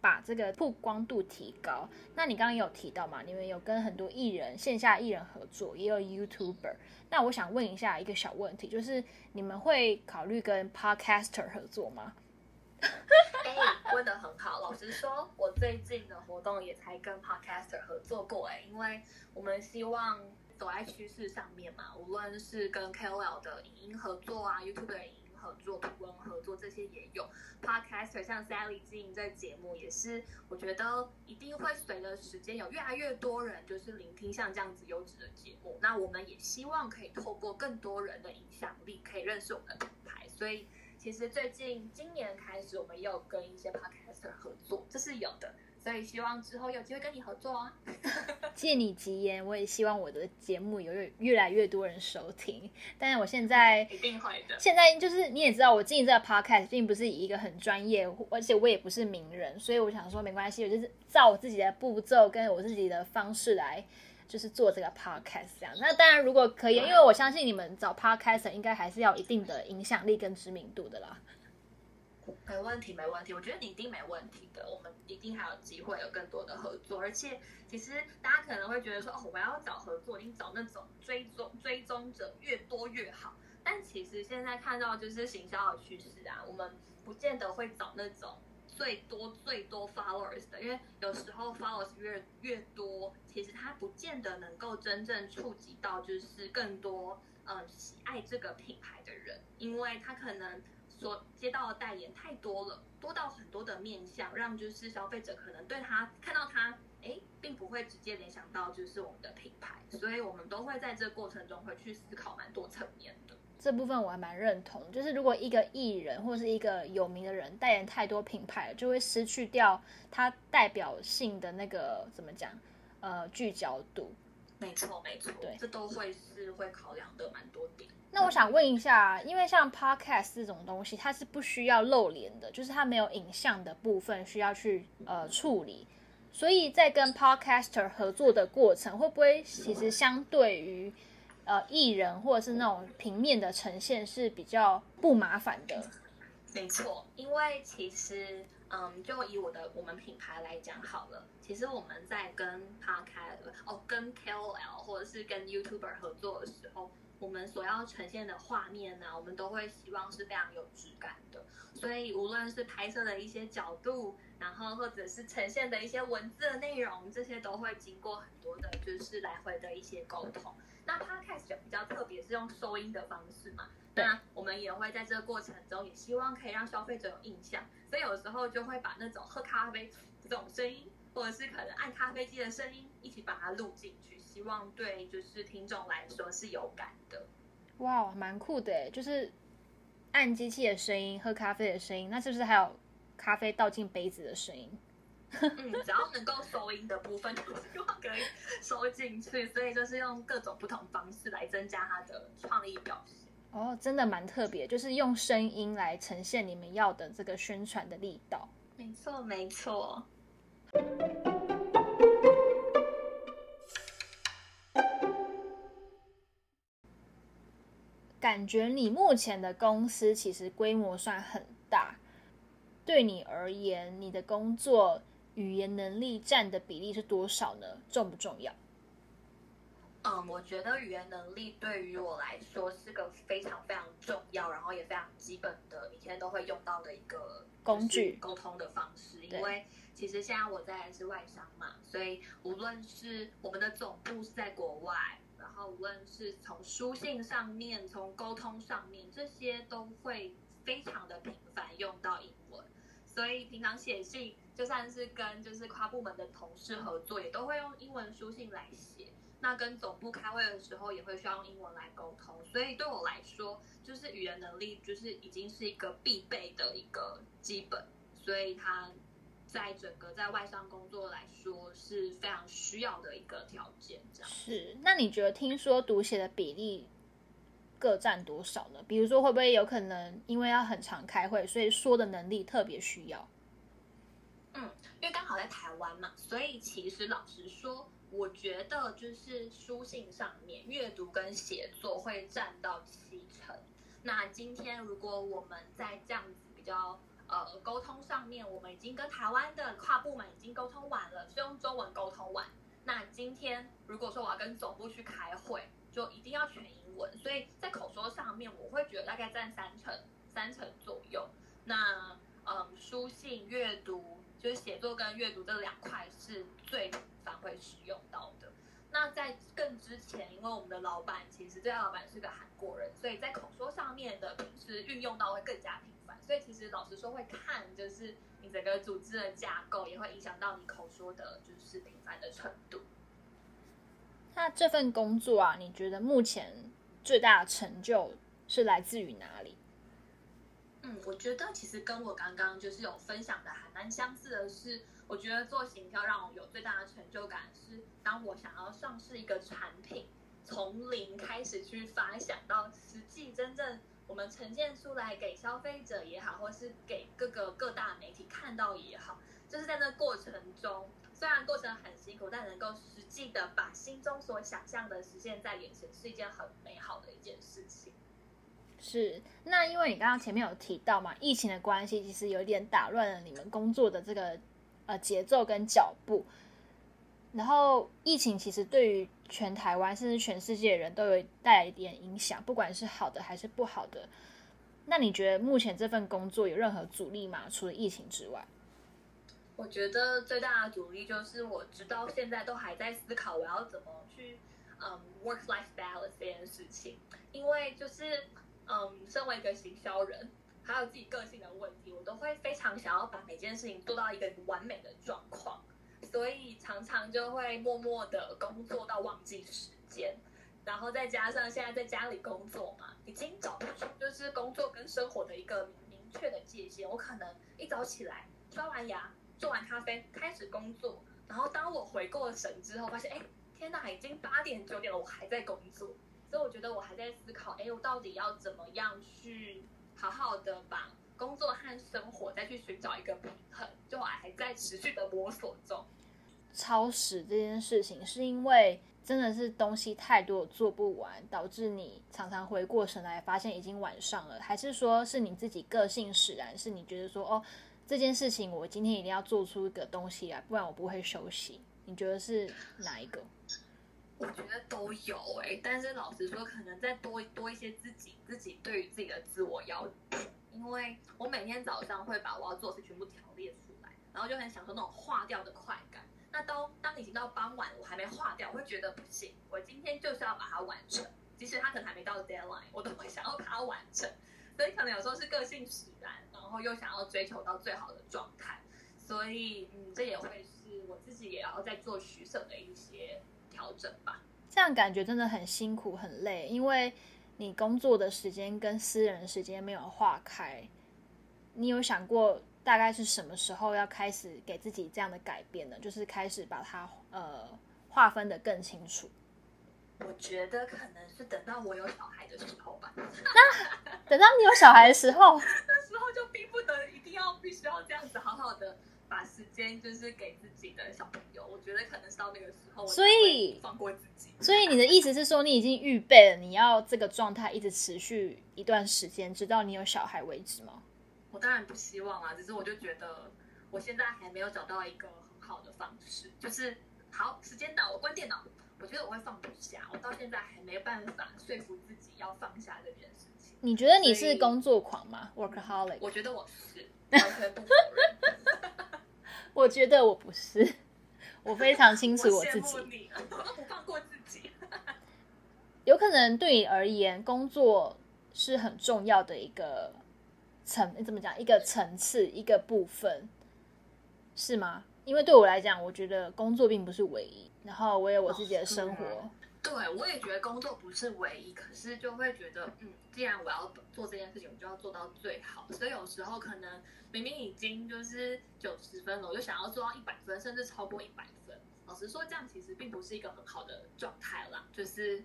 把这个曝光度提高。那你刚刚有提到嘛？你们有跟很多艺人、线下艺人合作，也有 YouTuber。那我想问一下一个小问题，就是你们会考虑跟 Podcaster 合作吗？哎，问得很好。老实说，我最近的活动也才跟 Podcaster 合作过哎，因为我们希望。走在趋势上面嘛，无论是跟 KOL 的影音合作啊，YouTube 的影音合作、图文合作这些也有。Podcaster 像 Sally 经营这节目，也是我觉得一定会随着时间有越来越多人就是聆听像这样子优质的节目。那我们也希望可以透过更多人的影响力，可以认识我们的品牌。所以其实最近今年开始，我们也有跟一些 Podcaster 合作，这是有的。所以希望之后有机会跟你合作啊！借你吉言，我也希望我的节目有越越来越多人收听。但是我现在一定会的。现在就是你也知道，我经营这个 podcast 并不是以一个很专业，而且我也不是名人，所以我想说没关系，我就是照我自己的步骤跟我自己的方式来，就是做这个 podcast 这样。那当然如果可以，因为我相信你们找 podcaster 应该还是要有一定的影响力跟知名度的啦。没问题，没问题。我觉得你一定没问题的，我们一定还有机会有更多的合作。而且，其实大家可能会觉得说，哦，我要找合作，你找那种追踪追踪者越多越好。但其实现在看到就是行销的趋势啊，我们不见得会找那种最多最多 followers 的，因为有时候 followers 越越多，其实它不见得能够真正触及到就是更多呃喜爱这个品牌的人，因为他可能。所接到的代言太多了，多到很多的面向，让就是消费者可能对他看到他，哎，并不会直接联想到就是我们的品牌，所以我们都会在这个过程中会去思考蛮多层面的。这部分我还蛮认同，就是如果一个艺人或是一个有名的人代言太多品牌，就会失去掉他代表性的那个怎么讲，呃，聚焦度。没错，没错，对，这都会是会考量的蛮多点。那我想问一下，因为像 podcast 这种东西，它是不需要露脸的，就是它没有影像的部分需要去呃处理，所以在跟 podcaster 合作的过程，会不会其实相对于呃艺人或者是那种平面的呈现是比较不麻烦的？没错，因为其实嗯，就以我的我们品牌来讲好了，其实我们在跟 podcast 哦跟 KOL 或者是跟 YouTuber 合作的时候。我们所要呈现的画面呢，我们都会希望是非常有质感的。所以无论是拍摄的一些角度，然后或者是呈现的一些文字的内容，这些都会经过很多的，就是来回的一些沟通。那 Podcast 就比较特别，是用收音的方式嘛。那我们也会在这个过程中，也希望可以让消费者有印象。所以有时候就会把那种喝咖啡这种声音，或者是可能按咖啡机的声音，一起把它录进去。希望对就是听众来说是有感的，哇，蛮酷的，就是按机器的声音、喝咖啡的声音，那是不是还有咖啡倒进杯子的声音？嗯，只要能够收音的部分，就希望可以收进去，所以就是用各种不同方式来增加它的创意表现。哦，真的蛮特别，就是用声音来呈现你们要的这个宣传的力道。没错，没错。感觉你目前的公司其实规模算很大，对你而言，你的工作语言能力占的比例是多少呢？重不重要？嗯，我觉得语言能力对于我来说是个非常非常重要，然后也非常基本的，每天都会用到的一个工具沟通的方式。因为其实现在我在是外商嘛，所以无论是我们的总部是在国外。然后无论是从书信上面，从沟通上面，这些都会非常的频繁用到英文。所以平常写信，就算是跟就是跨部门的同事合作，也都会用英文书信来写。那跟总部开会的时候，也会需要用英文来沟通。所以对我来说，就是语言能力就是已经是一个必备的一个基本。所以它。在整个在外商工作来说是非常需要的一个条件，这样是。那你觉得听说读写的比例各占多少呢？比如说会不会有可能因为要很常开会，所以说的能力特别需要？嗯，因为刚好在台湾嘛，所以其实老实说，我觉得就是书信上面阅读跟写作会占到七成。那今天如果我们在这样子比较。呃，沟通上面，我们已经跟台湾的跨部门已经沟通完了，是用中文沟通完。那今天如果说我要跟总部去开会，就一定要全英文。所以在口说上面，我会觉得大概占三成，三成左右。那嗯，书信、阅读，就是写作跟阅读这两块是最频繁会使用到的。那在更之前，因为我们的老板其实这家老板是个韩国人，所以在口说上面的平时运用到会更加频。所以其实老实说，会看就是你整个组织的架构，也会影响到你口说的就是频繁的程度。那这份工作啊，你觉得目前最大的成就是来自于哪里？嗯，我觉得其实跟我刚刚就是有分享的还蛮相似的是。我觉得做行销让我有最大的成就感是，当我想要上市一个产品，从零开始去发想到实际真正我们呈现出来给消费者也好，或是给各个各大媒体看到也好，就是在那过程中，虽然过程很辛苦，但能够实际的把心中所想象的实现在眼前，是一件很美好的一件事情。是，那因为你刚刚前面有提到嘛，疫情的关系，其实有点打乱了你们工作的这个。呃，节奏跟脚步，然后疫情其实对于全台湾甚至全世界的人都有带来一点影响，不管是好的还是不好的。那你觉得目前这份工作有任何阻力吗？除了疫情之外？我觉得最大的阻力就是，我直到现在都还在思考我要怎么去嗯 work-life balance 这件事情，因为就是嗯，身为一个行销人。还有自己个性的问题，我都会非常想要把每件事情做到一个完美的状况，所以常常就会默默的工作到忘记时间，然后再加上现在在家里工作嘛，已经找不出就是工作跟生活的一个明确的界限。我可能一早起来刷完牙做完咖啡开始工作，然后当我回过神之后，发现哎，天哪，已经八点九点了，我还在工作，所以我觉得我还在思考，哎，我到底要怎么样去。好好的把工作和生活再去寻找一个平衡，就还在持续的摸索中。超时这件事情是因为真的是东西太多做不完，导致你常常回过神来发现已经晚上了，还是说是你自己个性使然？是你觉得说哦，这件事情我今天一定要做出一个东西来，不然我不会休息。你觉得是哪一个？我觉得都有哎、但是老实说，可能再多多一些自己自己对于自己的自我要求，因为我每天早上会把我要做的事全部条列出来，然后就很享受那种划掉的快感。那当当已经到傍晚，我还没化掉，我会觉得不行，我今天就是要把它完成，即使它可能还没到 deadline，我都会想要把它完成。所以可能有时候是个性使然，然后又想要追求到最好的状态，所以嗯，这也会是我自己也要在做取舍的一些。调整吧，这样感觉真的很辛苦很累，因为你工作的时间跟私人时间没有划开。你有想过大概是什么时候要开始给自己这样的改变呢？就是开始把它呃划分的更清楚。我觉得可能是等到我有小孩的时候吧。那 等到你有小孩的时候，那时候就逼不得一定要必须要这样子好好的。把时间就是给自己的小朋友，我觉得可能是到那个时候，所以放过自己。所以你的意思是说，你已经预备了，你要这个状态一直持续一段时间，直到你有小孩为止吗？我当然不希望啊，只是我就觉得我现在还没有找到一个很好的方式，就是好，时间到，我关电脑。我觉得我会放不下，我到现在还没办法说服自己要放下这件事情。你觉得你是工作狂吗？Workaholic？我觉得我是，完全不否认。我觉得我不是，我非常清楚我自己。我不放过自己。有可能对你而言，工作是很重要的一个层，你怎么讲？一个层次，一个部分，是吗？因为对我来讲，我觉得工作并不是唯一。然后我有我自己的生活。哦，对，我也觉得工作不是唯一，可是就会觉得，嗯，既然我要做这件事情，我就要做到最好。所以有时候可能。明明已经就是九十分了，我就想要做到一百分，甚至超过一百分。老实说，这样其实并不是一个很好的状态啦，就是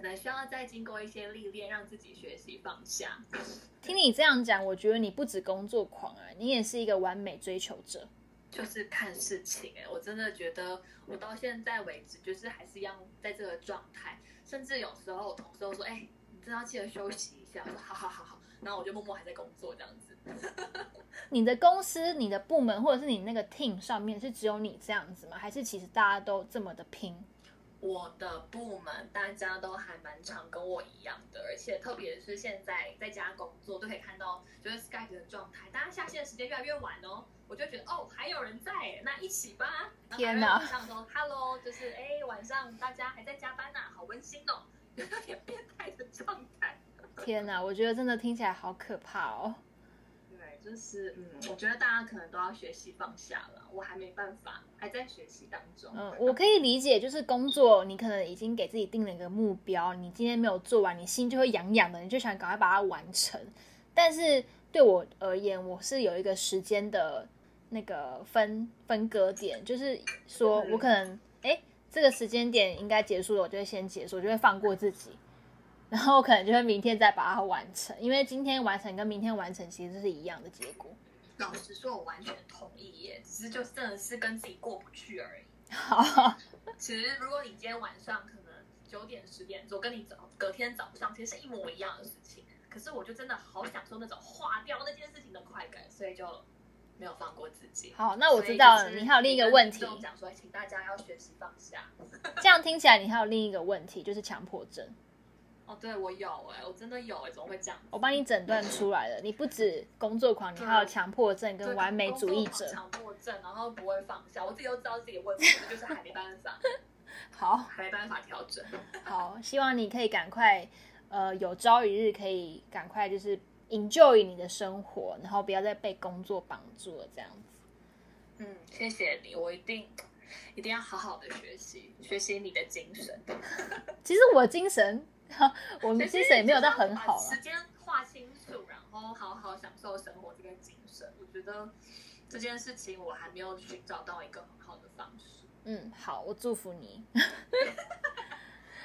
可能需要再经过一些历练，让自己学习放下。听你这样讲，我觉得你不止工作狂啊，你也是一个完美追求者。就是看事情哎、欸，我真的觉得我到现在为止，就是还是一样在这个状态。甚至有时候我同事都说：“哎、欸，你真的要记得休息一下。”我说：“好好好好。”然后我就默默还在工作这样子。你的公司、你的部门或者是你那个 team 上面是只有你这样子吗？还是其实大家都这么的拼？我的部门大家都还蛮常跟我一样的，而且特别是现在在家工作都可以看到，就是 Skype 的状态，大家下线的时间越来越晚哦，我就觉得哦还有人在，那一起吧。天哪！晚上说 Hello，就是哎晚上大家还在加班呐、啊，好温馨哦，有点变态的状态。天哪，我觉得真的听起来好可怕哦。就是嗯，我觉得大家可能都要学习放下了，我还没办法，还在学习当中。嗯，我可以理解，就是工作你可能已经给自己定了一个目标，你今天没有做完，你心就会痒痒的，你就想赶快把它完成。但是对我而言，我是有一个时间的那个分分割点，就是说我可能哎、这个时间点应该结束了，我就会先结束，我就会放过自己。然后可能就会明天再把它完成，因为今天完成跟明天完成其实是一样的结果。老实说，我完全同意耶，只是就真的是跟自己过不去而已。好，其实如果你今天晚上可能九点十点做，跟你早隔天早上其实是一模一样的事情，可是我就真的好享受那种化掉那件事情的快感，所以就没有放过自己。好，那我知道了，你还有另一个问题，讲说，请大家要学习放下。这样听起来，你还有另一个问题，就是强迫症。哦，对我有哎、欸，我真的有哎、欸，怎么会这样？我帮你诊断出来了，你不止工作狂，你还有强迫症跟完美主义者。强迫症，然后不会放下，我自己都知道自己的问题，就是还没办法。好，还没办法调整。好，希望你可以赶快，呃，有朝一日可以赶快就是 enjoy 你的生活，然后不要再被工作绑住了这样子。嗯，谢谢你，我一定一定要好好的学习，学习你的精神。其实我精神。我们其实也没有到很好了。时间划清楚，然后好好享受生活这个精神，我觉得这件事情我还没有寻找到一个很好的方式。嗯，好，我祝福你。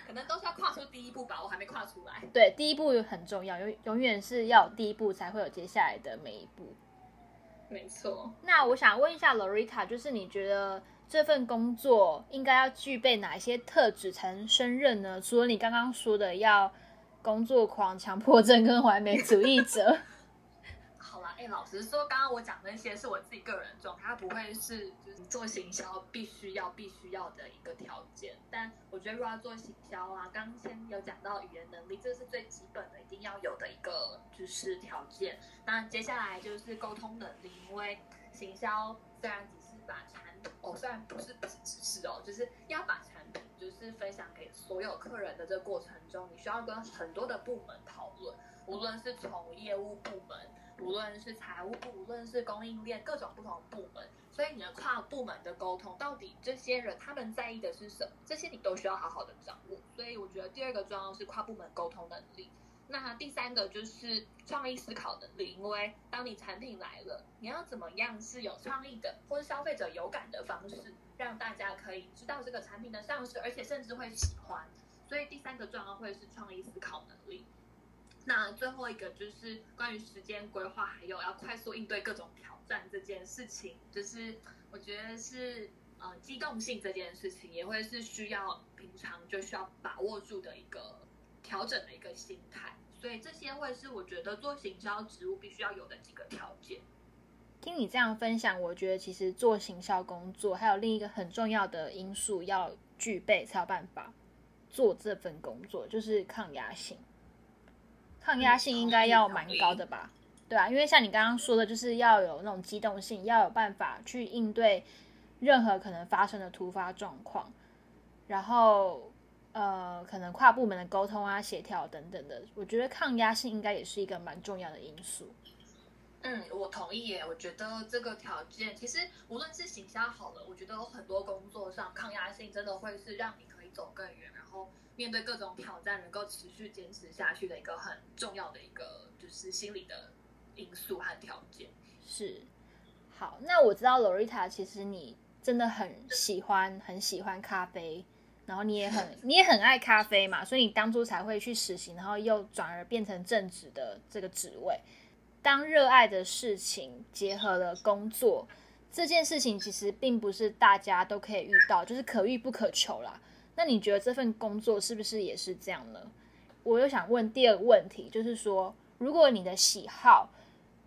可能都是要跨出第一步吧，我还没跨出来。对，第一步很重要，永永远是要有第一步，才会有接下来的每一步。没错。那我想问一下 Loretta，就是你觉得？这份工作应该要具备哪些特质才能胜任呢？除了你刚刚说的要工作狂、强迫症跟完美主义者。好啦，哎，老实说，刚刚我讲那些是我自己个人状态，它不会是就是做行销必须要、必须要的一个条件。但我觉得，如果要做行销啊，刚先有讲到语言能力，这是最基本的，一定要有的一个就是条件。那接下来就是沟通能力，因为行销虽然只是把产哦，虽然不是只是哦，就是要把产品就是分享给所有客人的这个过程中，你需要跟很多的部门讨论，无论是从业务部门，无论是财务部，无论是供应链，各种不同部门，所以你的跨部门的沟通，到底这些人他们在意的是什么，这些你都需要好好的掌握。所以我觉得第二个重要是跨部门沟通能力。那第三个就是创意思考能力，因为当你产品来了，你要怎么样是有创意的，或是消费者有感的方式，让大家可以知道这个产品的上市，而且甚至会喜欢。所以第三个重要会是创意思考能力。那最后一个就是关于时间规划，还有要快速应对各种挑战这件事情，就是我觉得是呃机动性这件事情，也会是需要平常就需要把握住的一个。调整的一个心态，所以这些会是我觉得做行销职务必须要有的几个条件。听你这样分享，我觉得其实做行销工作还有另一个很重要的因素要具备才有办法做这份工作，就是抗压性。抗压性应该要蛮高的吧？对啊，因为像你刚刚说的，就是要有那种机动性，要有办法去应对任何可能发生的突发状况，然后。呃，可能跨部门的沟通啊、协调等等的，我觉得抗压性应该也是一个蛮重要的因素。嗯，我同意耶。我觉得这个条件，其实无论是行销好了，我觉得有很多工作上抗压性真的会是让你可以走更远，然后面对各种挑战能够持续坚持下去的一个很重要的一个就是心理的因素和条件。是。好，那我知道 Loretta，其实你真的很喜欢很喜欢咖啡。然后你也很 你也很爱咖啡嘛，所以你当初才会去实习，然后又转而变成正职的这个职位。当热爱的事情结合了工作，这件事情其实并不是大家都可以遇到，就是可遇不可求啦。那你觉得这份工作是不是也是这样呢？我又想问第二个问题，就是说，如果你的喜好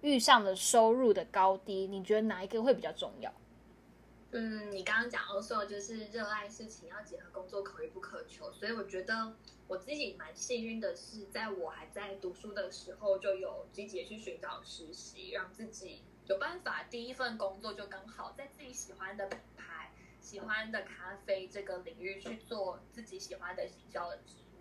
遇上了收入的高低，你觉得哪一个会比较重要？嗯，你刚刚讲到说，就是热爱事情要结合工作，可遇不可求。所以我觉得我自己蛮幸运的是，在我还在读书的时候，就有积极去寻找实习，让自己有办法第一份工作就刚好在自己喜欢的品牌、喜欢的咖啡这个领域去做自己喜欢的行销的职务。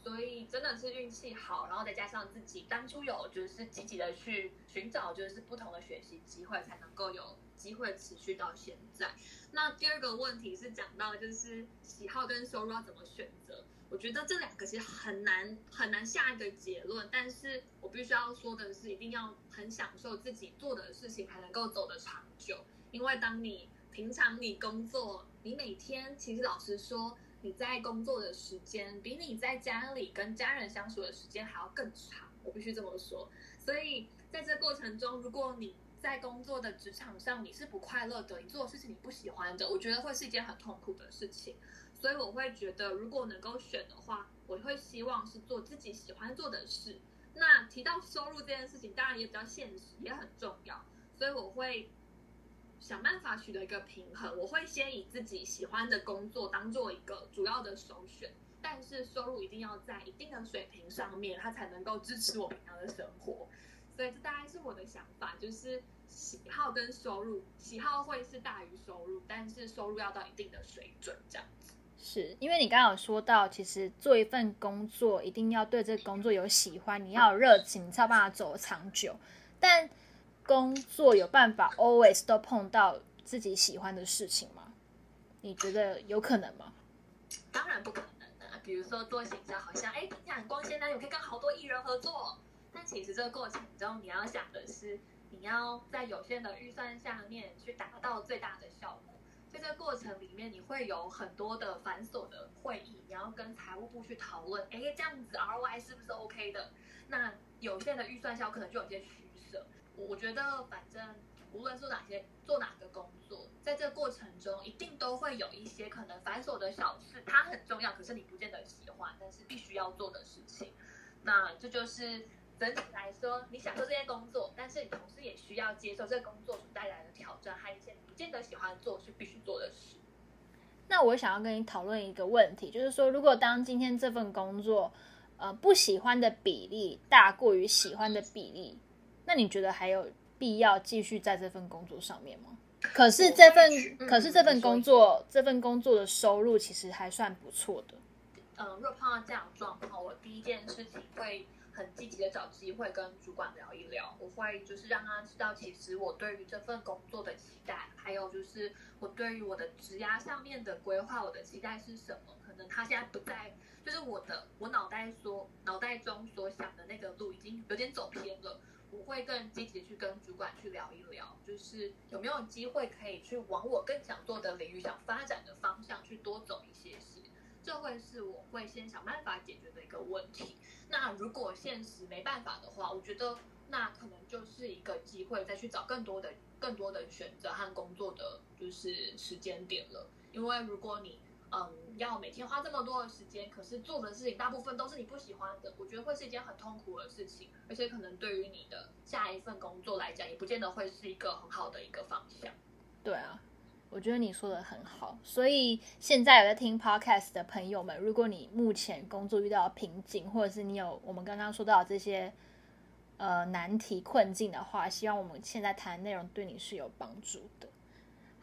所以真的是运气好，然后再加上自己当初有就是积极的去寻找，就是不同的学习机会，才能够有。机会持续到现在。那第二个问题是讲到就是喜好跟收入要怎么选择？我觉得这两个其实很难很难下一个结论。但是我必须要说的是，一定要很享受自己做的事情，才能够走得长久。因为当你平常你工作，你每天其实老实说，你在工作的时间比你在家里跟家人相处的时间还要更长。我必须这么说。所以在这过程中，如果你在工作的职场上，你是不快乐的，你做的事情你不喜欢的，我觉得会是一件很痛苦的事情。所以我会觉得，如果能够选的话，我会希望是做自己喜欢做的事。那提到收入这件事情，当然也比较现实，也很重要。所以我会想办法取得一个平衡。我会先以自己喜欢的工作当做一个主要的首选，但是收入一定要在一定的水平上面，它才能够支持我平常的生活。所以这大概是我的想法，就是喜好跟收入，喜好会是大于收入，但是收入要到一定的水准，这样子。是因为你刚刚有说到，其实做一份工作一定要对这个工作有喜欢，你要有热情，你才有办法走长久。但工作有办法 always 都碰到自己喜欢的事情吗？你觉得有可能吗？当然不可能的啊。比如说做行销，好像哎，听起来很光鲜亮丽，可以跟好多艺人合作。但其实这个过程中，你要想的是，你要在有限的预算下面去达到最大的效果。在这个过程里面，你会有很多的繁琐的会议，你要跟财务部去讨论，哎，这样子 ROI 是不是 OK 的？那有限的预算下，可能就有些取舍。我觉得，反正无论是哪些做哪个工作，在这个过程中，一定都会有一些可能繁琐的小事，它很重要，可是你不见得喜欢，但是必须要做的事情。那这就是。整体来说，你享受这些工作，但是你同时也需要接受这个工作所带来的挑战，还有一些你不见得喜欢做是必须做的事。那我想要跟你讨论一个问题，就是说，如果当今天这份工作，呃，不喜欢的比例大过于喜欢的比例，那你觉得还有必要继续在这份工作上面吗？可是这份，嗯、可是这份工作，这份工作的收入其实还算不错的。嗯，如果碰到这样的状况，我第一件事情会。很积极的找机会跟主管聊一聊，我会就是让他知道，其实我对于这份工作的期待，还有就是我对于我的职涯上面的规划，我的期待是什么？可能他现在不在，就是我的我脑袋所脑袋中所想的那个路已经有点走偏了。我会更积极去跟主管去聊一聊，就是有没有机会可以去往我更想做的领域、想发展的方向去多走一些。这会是我会先想办法解决的一个问题。那如果现实没办法的话，我觉得那可能就是一个机会，再去找更多的、更多的选择和工作的就是时间点了。因为如果你嗯要每天花这么多的时间，可是做的事情大部分都是你不喜欢的，我觉得会是一件很痛苦的事情，而且可能对于你的下一份工作来讲，也不见得会是一个很好的一个方向。对啊。我觉得你说的很好，所以现在有在听 podcast 的朋友们，如果你目前工作遇到瓶颈，或者是你有我们刚刚说到这些呃难题困境的话，希望我们现在谈的内容对你是有帮助的。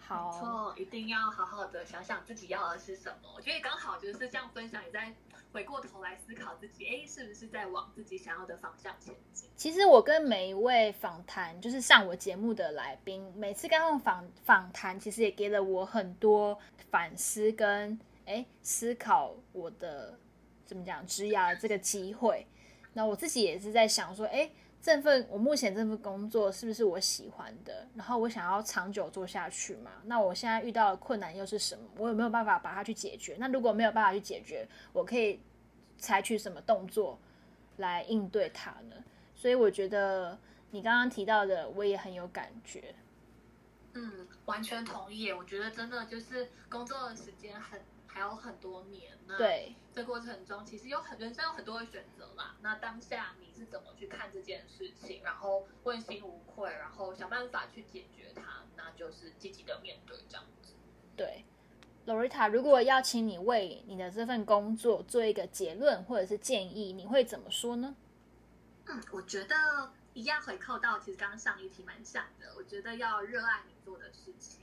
好，没错，一定要好好的想想自己要的是什么。我觉得刚好就是这样分享，也在。回过头来思考自己，哎，是不是在往自己想要的方向前进？其实我跟每一位访谈，就是上我节目的来宾，每次跟他们访访谈，其实也给了我很多反思跟哎思考我的怎么讲职涯的这个机会。那我自己也是在想说，哎。这份我目前这份工作是不是我喜欢的？然后我想要长久做下去嘛？那我现在遇到的困难又是什么？我有没有办法把它去解决？那如果没有办法去解决，我可以采取什么动作来应对它呢？所以我觉得你刚刚提到的，我也很有感觉。嗯，完全同意。我觉得真的就是工作的时间很。还有很多年呢，对，这过程中其实有很人生有很多的选择嘛。那当下你是怎么去看这件事情？然后问心无愧，然后想办法去解决它，那就是积极的面对这样子。对，Loretta，如果要请你为你的这份工作做一个结论或者是建议，你会怎么说呢？嗯，我觉得一样回扣到，其实刚刚上一题蛮像的。我觉得要热爱你做的事情。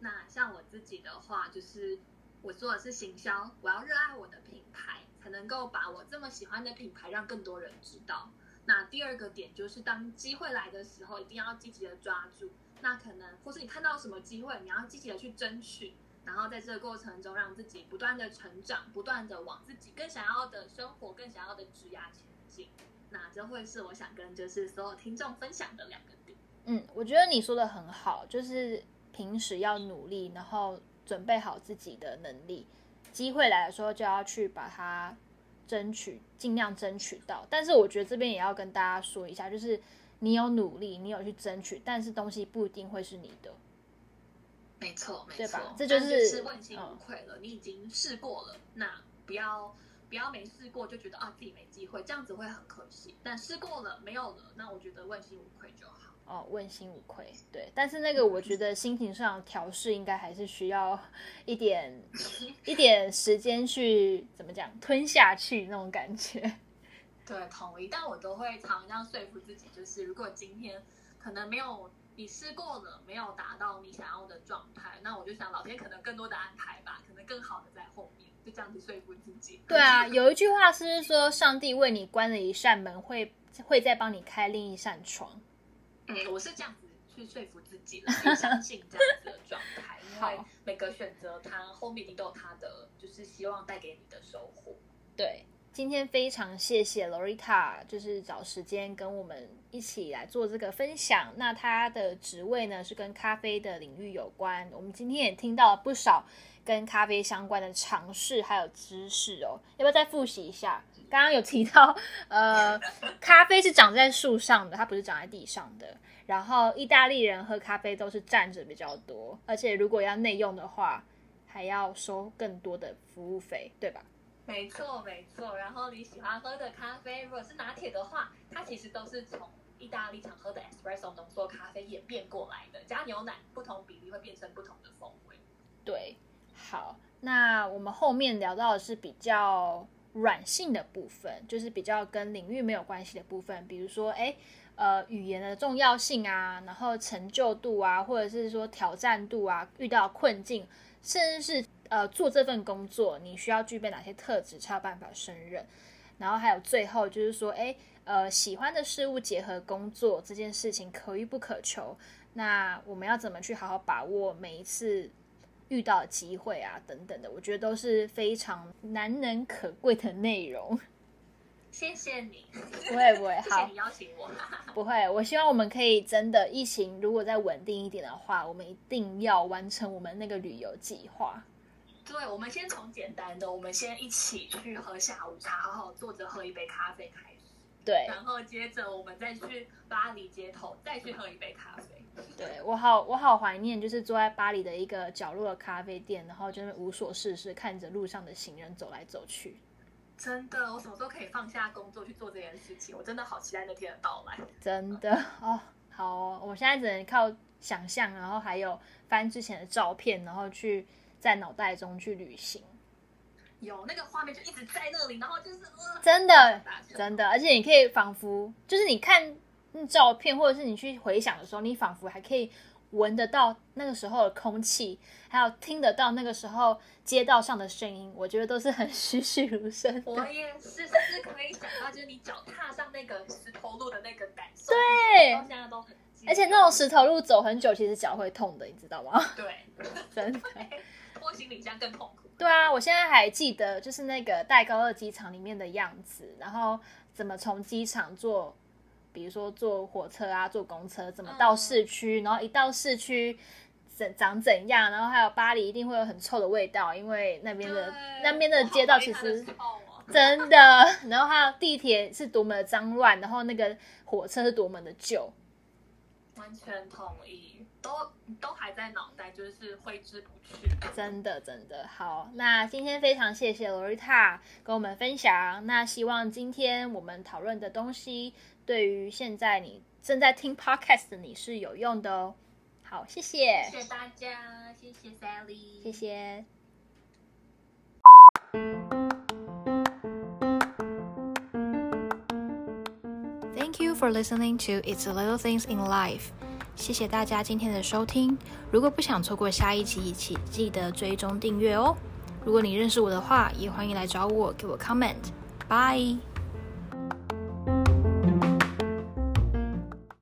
那像我自己的话，就是我做的是行销，我要热爱我的品牌，才能够把我这么喜欢的品牌让更多人知道。那第二个点就是，当机会来的时候，一定要积极的抓住。那可能或是你看到什么机会，你要积极的去争取，然后在这个过程中，让自己不断的成长，不断的往自己更想要的生活、更想要的职涯前进。那这会是我想跟就是所有听众分享的两个点。嗯，我觉得你说的很好，就是平时要努力，然后准备好自己的能力，机会来的时候就要去把它争取，尽量争取到。但是我觉得这边也要跟大家说一下，就是你有努力，你有去争取，但是东西不一定会是你的。没错，没错，对吧？这就是，是问心无愧了。嗯，你已经试过了，那不要。不要没试过就觉得啊自己没机会，这样子会很可惜。但试过了没有了，那我觉得问心无愧就好。哦，问心无愧，对。但是那个我觉得心情上调试应该还是需要一点一点时间去怎么讲吞下去那种感觉。对，同意。但我都会常这样说服自己，就是如果今天可能没有你试过了，没有达到你想要的状态，那我就想老天可能更多的安排吧，可能更好的在后面。就这样子说服自己。对啊，有一句话是说，上帝为你关了一扇门，会会再帮你开另一扇窗。嗯，我是这样子去说服自己了，也相信这样子的状态，因为每个选择它后面一定都有它的，就是希望带给你的收获。对，今天非常谢谢 Loretta，就是找时间跟我们一起来做这个分享。那他的职位呢是跟咖啡的领域有关，我们今天也听到了不少。跟咖啡相关的尝试还有知识哦，要不要再复习一下？刚刚有提到，呃，咖啡是长在树上的，它不是长在地上的。然后意大利人喝咖啡都是站着比较多，而且如果要内用的话，还要收更多的服务费，对吧？没错，没错。然后你喜欢喝的咖啡，如果是拿铁的话，它其实都是从意大利常喝的 espresso 浓缩咖啡演变过来的，加牛奶不同比例会变成不同的风味。对。好，那我们后面聊到的是比较软性的部分，就是比较跟领域没有关系的部分，比如说，诶，呃，语言的重要性啊，然后成就度啊，或者是说挑战度啊，遇到困境，甚至是呃做这份工作，你需要具备哪些特质才有办法胜任，然后还有最后就是说，诶，呃，喜欢的事物结合工作这件事情可遇不可求，那我们要怎么去好好把握每一次？遇到机会啊，等等的，我觉得都是非常难能可贵的内容。谢谢你，不会不会，好，谢谢你邀请我。不会，我希望我们可以真的疫情如果再稳定一点的话，我们一定要完成我们那个旅游计划。对，我们先从简单的，我们先一起去喝下午茶，好好坐着喝一杯咖啡开始。对，然后接着我们再去巴黎街头，再去喝一杯咖啡。对，我好，我好怀念，就是坐在巴黎的一个角落的咖啡店，然后就是无所事事，看着路上的行人走来走去。真的，我什么时候可以放下工作去做这件事情？我真的好期待那天的到来。真的哦，好哦，我现在只能靠想象，然后还有翻之前的照片，然后去在脑袋中去旅行。有那个画面就一直在那里，然后就是、呃、真的真的，而且你可以仿佛就是你看。照片，或者是你去回想的时候，你仿佛还可以闻得到那个时候的空气，还有听得到那个时候街道上的声音，我觉得都是很栩栩如生。我也是，甚至可以想到，就是你脚踏上那个石头路的那个感受。对，到现在都很。而且那种石头路走很久，其实脚会痛的，你知道吗？对，真的。拖行李箱更痛苦。对啊，我现在还记得，就是那个戴高乐机场里面的样子，然后怎么从机场坐。比如说坐火车啊，坐公车怎么到市区，嗯，然后一到市区怎长怎样，然后还有巴黎一定会有很臭的味道，因为那边的那边的街道其实真的，然后还有地铁是多么的脏乱，然后那个火车是多么的旧，完全同意，都都还在脑袋，就是挥之不去，真的真的好。那今天非常谢谢 Loretta 跟我们分享，那希望今天我们讨论的东西。对于现在你正在听 podcast 的你是有用的哦。好，谢谢，谢谢大家，谢谢 Sally，谢谢。Thank you for listening to It's the Little Things in Life。谢谢大家今天的收听。如果不想错过下一集，请记得追踪订阅哦。如果你认识我的话，也欢迎来找我，给我 comment。Bye。